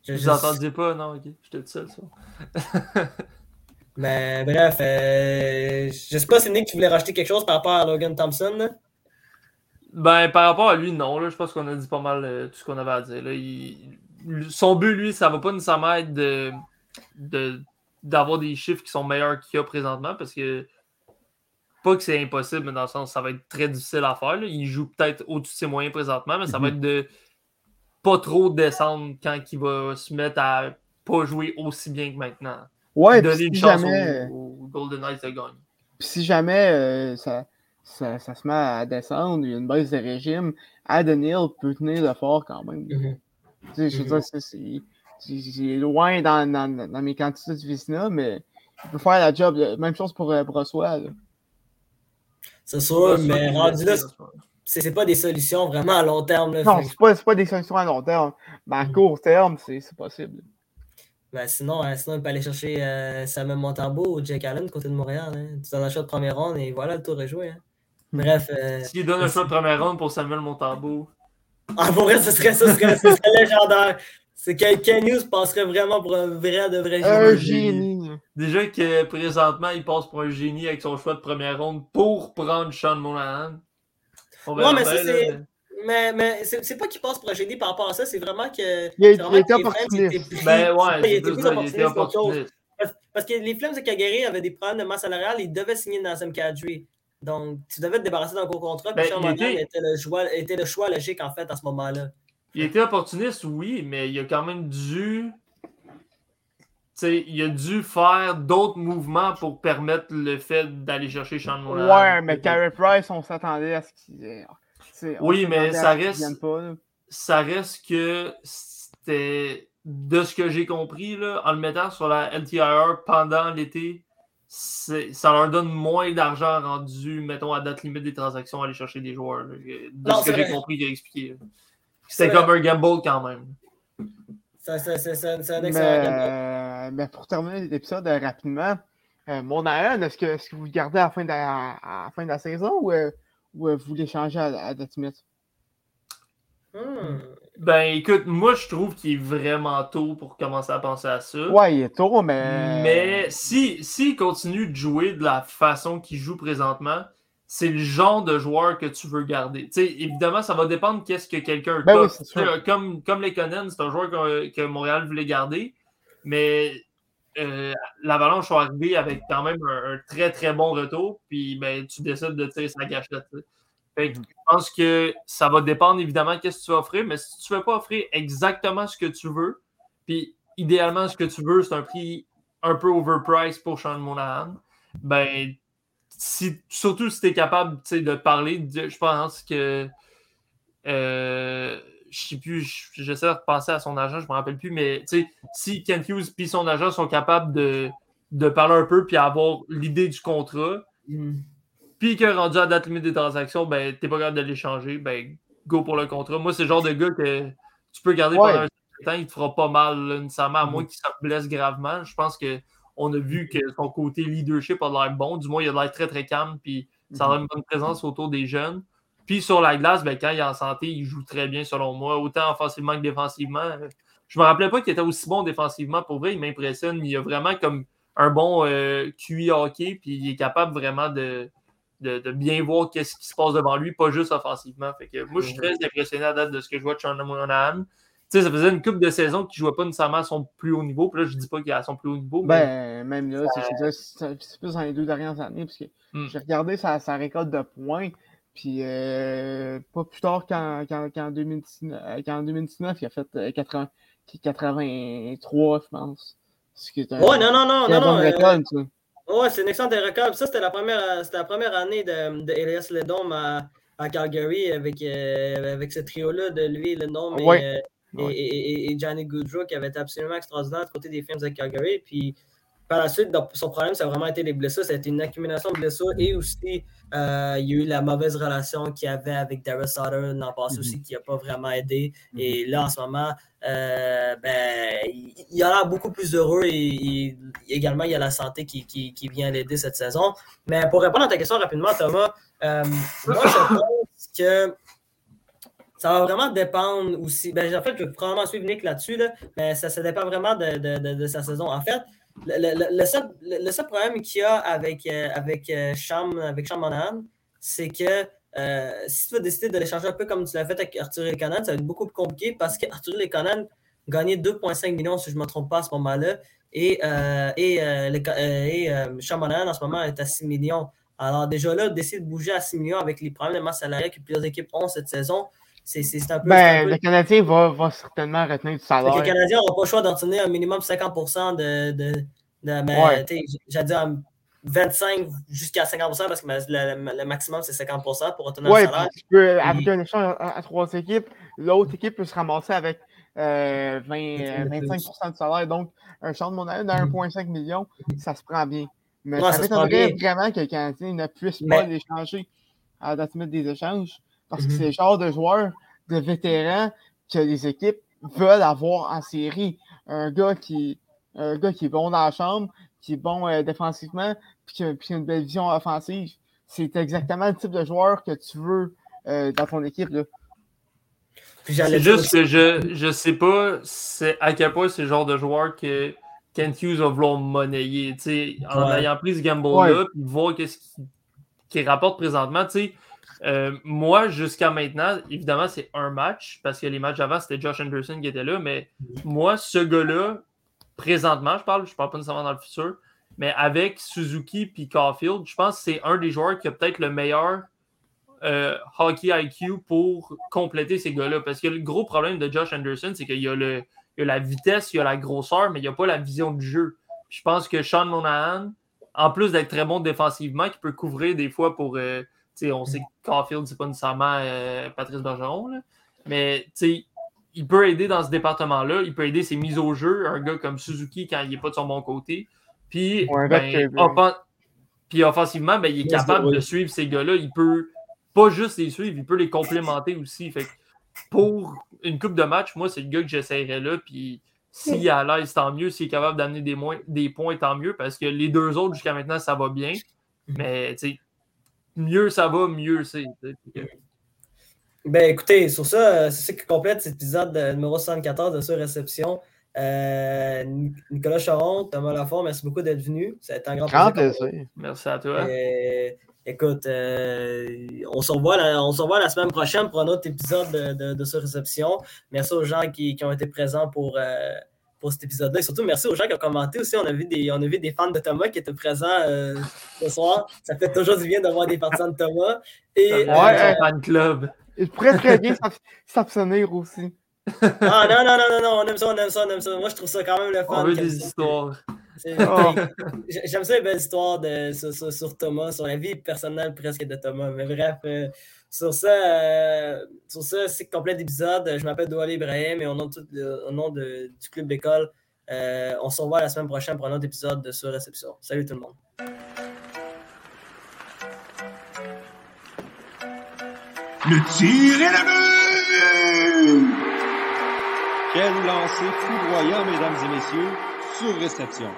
Je, Vous entendiez pas? Non, ok. J'étais tout seul, ça. Mais bref, euh, je sais pas si Nick, tu voulais rajouter quelque chose par rapport à Logan Thompson. là? Ben, par rapport à lui, non. Là, je pense qu'on a dit pas mal euh, tout ce qu'on avait à dire. Là. Il- son but, lui, ça va pas nécessairement être de, de- d'avoir des chiffres qui sont meilleurs qu'il y a présentement parce que pas que c'est impossible, mais dans le sens ça va être très difficile à faire. là. Il joue peut-être au-dessus de ses moyens présentement, mais ça va Mhm. être de pas trop descendre quand il va se mettre à pas jouer aussi bien que maintenant. Ouais, Donner une si chance jamais, aux Golden Knights de gagner. puis si jamais euh, ça, ça, ça se met à descendre, il y a une baisse de régime, Adenil peut tenir le fort quand même. Mhm. Tu sais, je veux Mhm. dire, c'est- c'est loin dans, dans, dans mes quantités de Vicina, mais il peut faire la job. Même chose pour euh, Brossois. là. C'est sûr, mais rendu là, c'est c'est pas des solutions vraiment à long terme. Là, Non, c'est pas, c'est pas des solutions à long terme, mais à Mhm. court terme, c'est c'est possible. Ben, sinon, hein, sinon, il peut aller chercher euh, Samuel Montembeau ou Jake Allen du côté de Montréal. Hein. Tu donnes un choix de première ronde et voilà, le tour est joué. Hein. Bref. euh, S'il donne un choix de première ronde pour Samuel Montambeau, Ah, pour vrai, ce serait, ça serait, ce serait légendaire. C'est que Ken Hughes passerait vraiment pour un vrai de vrai Un génie. génie. déjà que présentement, il passe pour un génie avec son choix de première ronde pour prendre Sean Monahan. On Ouais, verra mais ça, c'est-. Mais, mais c'est pas qu'il passe pour un génie par rapport à ça, c'est vraiment que. Il a- c'est il a vraiment été que les Flames opportuniste. pris- Ben ouais, il était plus ça, il était opportuniste opportuniste. Parce, parce que les Flames de Calgary avaient des problèmes de masse salariale, ils devaient signer Nazem Kadri. Donc, tu devais te débarrasser d'un gros contrat, puis Ben, Sean il Monahan était- était... le choix, était le choix logique, en fait, à ce moment-là. Il était opportuniste, oui, mais il a quand même dû. Tu sais, il a dû faire d'autres mouvements pour permettre le fait d'aller chercher Sean Monahan. Ouais, mais Carey Price, on s'attendait à ce qu'il. Oui, mais ça reste- pas, ça reste que c'était de ce que j'ai compris là, en le mettant sur la LTIR pendant l'été, ça leur donne moins d'argent rendu, mettons, à date limite des transactions, à aller chercher des joueurs. là, de Non, ce que j'ai compris qu'il a expliqué. là. C'est C'était comme un gamble quand même. Ça, ça, ça, ça- c'est un Mais, excellent gamin. euh, mais pour terminer l'épisode euh, rapidement, euh, mon Aaron, est-ce que, est-ce que vous le gardez à la fin de la, à la, fin de la saison ou, euh, ou vous l'échangez à, à? Hmm. Ben écoute, moi je trouve qu'il est vraiment tôt pour commencer à penser à ça. Ouais, il est tôt, mais. Mais si s'il continue de jouer de la façon qu'il joue présentement, c'est le genre de joueur que tu veux garder. Évidemment, ça va dépendre qu'est-ce que quelqu'un Ben oui, Comme, comme les Conan, c'est un joueur que, que Montréal voulait garder. Mais euh, l'Avalanche sont arrivés avec quand même un, un très très bon retour. Puis ben, tu décides de tirer sa gâchette. Fait que je pense que ça va dépendre évidemment qu'est-ce que tu vas offrir. Mais si tu ne veux pas offrir exactement ce que tu veux, puis idéalement ce que tu veux, c'est un prix un peu overpriced pour Sean Monahan, ben si, surtout si tu es capable de parler, je pense que euh, je sais plus, je- j'essaie de repenser à son agent, je me rappelle plus, mais si Ken Hughes et son agent sont capables de, de parler un peu puis avoir l'idée du contrat, Hmm. puis que rendu à date limite des transactions, ben t'es pas capable de l'échanger, ben go pour le contrat. Moi, c'est le genre de gars que tu peux garder Ouais. pendant un certain temps, il te fera pas mal là, nécessairement, à moins Mhm. qu'il se blesse gravement. Je pense que on a vu que son côté leadership a l'air bon. Du moins, il a l'air très très calme, puis ça a une bonne présence autour des jeunes. Puis sur la glace, ben, quand il est en santé, il joue très bien selon moi, autant offensivement que défensivement. Je me rappelais pas qu'il était aussi bon défensivement. Pour vrai, il m'impressionne. Il a vraiment comme un bon euh, QI hockey, puis il est capable vraiment de, de, de bien voir qu'est-ce qui se passe devant lui, pas juste offensivement. Fait que moi, je suis très impressionné à date de ce que je vois de Sean Monahan. Tu sais, ça faisait une couple de saisons qu'il ne jouait pas nécessairement à son plus haut niveau. Puis là, je dis pas qu'il est à son plus haut niveau, mais Ben, même là, c'est- plus dans les deux dernières années, parce que Hmm. j'ai regardé sa, sa récolte de points, puis euh, pas plus tard qu'en qu'en- qu'en 2019, euh, qu'en 2019, il a fait euh, 80 83, je pense. Ce qui est un, Ouais, non, non, non, euh, récolte. Ouais, c'est une excellente record. Ça, c'était la première, euh, c'était la première année de, de Elias Ledom à, à Calgary avec, euh, avec ce trio-là de lui, Ledom et, Ouais. Et, Ouais. et- et- et Johnny Goodrow qui avait été absolument extraordinaire du côté des Flames de Calgary. Puis par la suite, donc, son problème, ça a vraiment été les blessures. Ça a été une accumulation de blessures et aussi euh, il y a eu la mauvaise relation qu'il avait avec Darius Sutter l'an passé Mhm. aussi qui n'a pas vraiment aidé. Et là, en ce moment, euh, ben, il, il a l'air beaucoup plus heureux et, et également, il y a la santé qui, qui, qui vient l'aider cette saison. Mais pour répondre à ta question rapidement, Thomas, euh, moi, je pense que ça va vraiment dépendre aussi. Ben, en fait, je vais probablement suivre Nick là-dessus, là, mais ça, ça dépend vraiment de, de- sa saison. En fait, le, le- le seul, le- seul problème qu'il y a avec, euh, avec, euh, Sham, avec Monahan, c'est que euh, si tu vas décider de l'échanger un peu comme tu l'as fait avec Arthur Lekonen, ça va être beaucoup plus compliqué parce qu'Arthur Lekonen gagné 2,5 millions, si je ne me trompe pas, à ce moment-là. Et, euh, et, euh, euh, euh, en ce moment, est à 6 millions. Alors, déjà là, d'essayer de bouger à 6 millions avec les problèmes de masse salariale que plusieurs équipes ont cette saison, c'est un peu. c'est un Ben, peu- le Canadien va, va certainement retenir du salaire. que les Canadiens n'auront pas le choix d'en tenir un minimum 50 de. de, de Ouais. J'allais dire 25 jusqu'à 50% parce que le, le maximum, c'est 50% pour retenir Ouais, un salaire. puis tu peux, avec un échange à, à trois équipes, l'autre équipe peut se ramasser avec euh, 20, euh, 25% de salaire. Donc, un champ de monnaie de 1,5 million, ça se prend bien. Mais Ouais, ça ça m'étonnerait vraiment que le Canadien ne puisse pas l'échanger à la des échanges. Parce que Mhm. c'est le genre de joueur, de vétéran que les équipes veulent avoir en série. Un gars qui, un gars qui est bon dans la chambre, qui est bon euh, défensivement, puis qui, a, puis qui a une belle vision offensive. C'est exactement le type de joueur que tu veux euh, dans ton équipe. Là. C'est dire juste que je, je sais pas c'est à quel point c'est le genre de joueur que Kent Hughes va vouloir monnayer. tu sais, En Ouais. ayant pris ce gamble-là, Ouais. puis voir qu'est-ce qu'il rapporte présentement. tu sais. Euh, moi, jusqu'à maintenant, évidemment, c'est un match, parce que les matchs avant, c'était Josh Anderson qui était là, mais moi, ce gars-là, présentement, je parle, je parle pas nécessairement dans le futur, mais avec Suzuki puis Caulfield, je pense que c'est un des joueurs qui a peut-être le meilleur euh, hockey IQ pour compléter ces gars-là. Parce que le gros problème de Josh Anderson, c'est qu'il y y a la vitesse, il y a la grosseur, mais il n'y a pas la vision du jeu. Je pense que Sean Monahan, en plus d'être très bon défensivement, qui peut couvrir des fois pour. euh, on sait que Caulfield, c'est pas nécessairement euh, Patrice Bergeron, là, mais il peut aider dans ce département-là. Il peut aider ses mises au jeu, un gars comme Suzuki quand il n'est pas de son bon côté. Puis, ben, offen- puis offensivement, ben, il est Yes, capable oui. de suivre ces gars-là. Il peut pas juste les suivre, il peut les complémenter aussi. Fait que pour une coupe de match, moi, c'est le gars que j'essayerais là. Puis s'il est à l'aise, tant mieux. S'il est capable d'amener des, moins- des points, tant mieux. Parce que les deux autres, jusqu'à maintenant, ça va bien. Mais tu sais, mieux ça va, mieux c'est. Ben écoutez, sur ça, euh, c'est ça qui complète cet épisode de- numéro 74 de Sur-Réception. Euh, Nic- Nicolas Charon, Thomas Lafont, merci beaucoup d'être venu. Ça a été un grand Grand plaisir. plaisir. Merci à toi. Euh, écoute, euh, on, se revoit la, on se revoit la semaine prochaine pour un autre épisode de, de, de Sur-Réception. Merci aux gens qui, qui ont été présents pour, euh, pour cet épisode-là. Et surtout, merci aux gens qui ont commenté aussi. On a vu des, on a vu des fans de Thomas qui étaient présents euh, ce soir. Ça fait toujours du bien de voir des partisans de Thomas. Et, Ouais, euh, un fan club. Il pourrait très bien s'ab- s'abstenir aussi. Ah non, non, non, non, non, on aime ça, on aime ça, on aime ça. Moi, je trouve ça quand même le fun. On veut des ça. histoires. Oh. J'ai- J'aime ça les belles histoires de, sur, sur- sur Thomas, sur la vie personnelle presque de Thomas. Mais bref, euh, sur ça, euh, sur ça, c'est complet d'épisode. Je m'appelle Douali Ibrahim et au nom, de tout le- au nom de- du club d'école, euh, on se revoit la semaine prochaine pour un autre épisode de Sur Réception. Salut tout le monde. Le tir est le but! Quel lancer foudroyant, mesdames et messieurs, sur réception.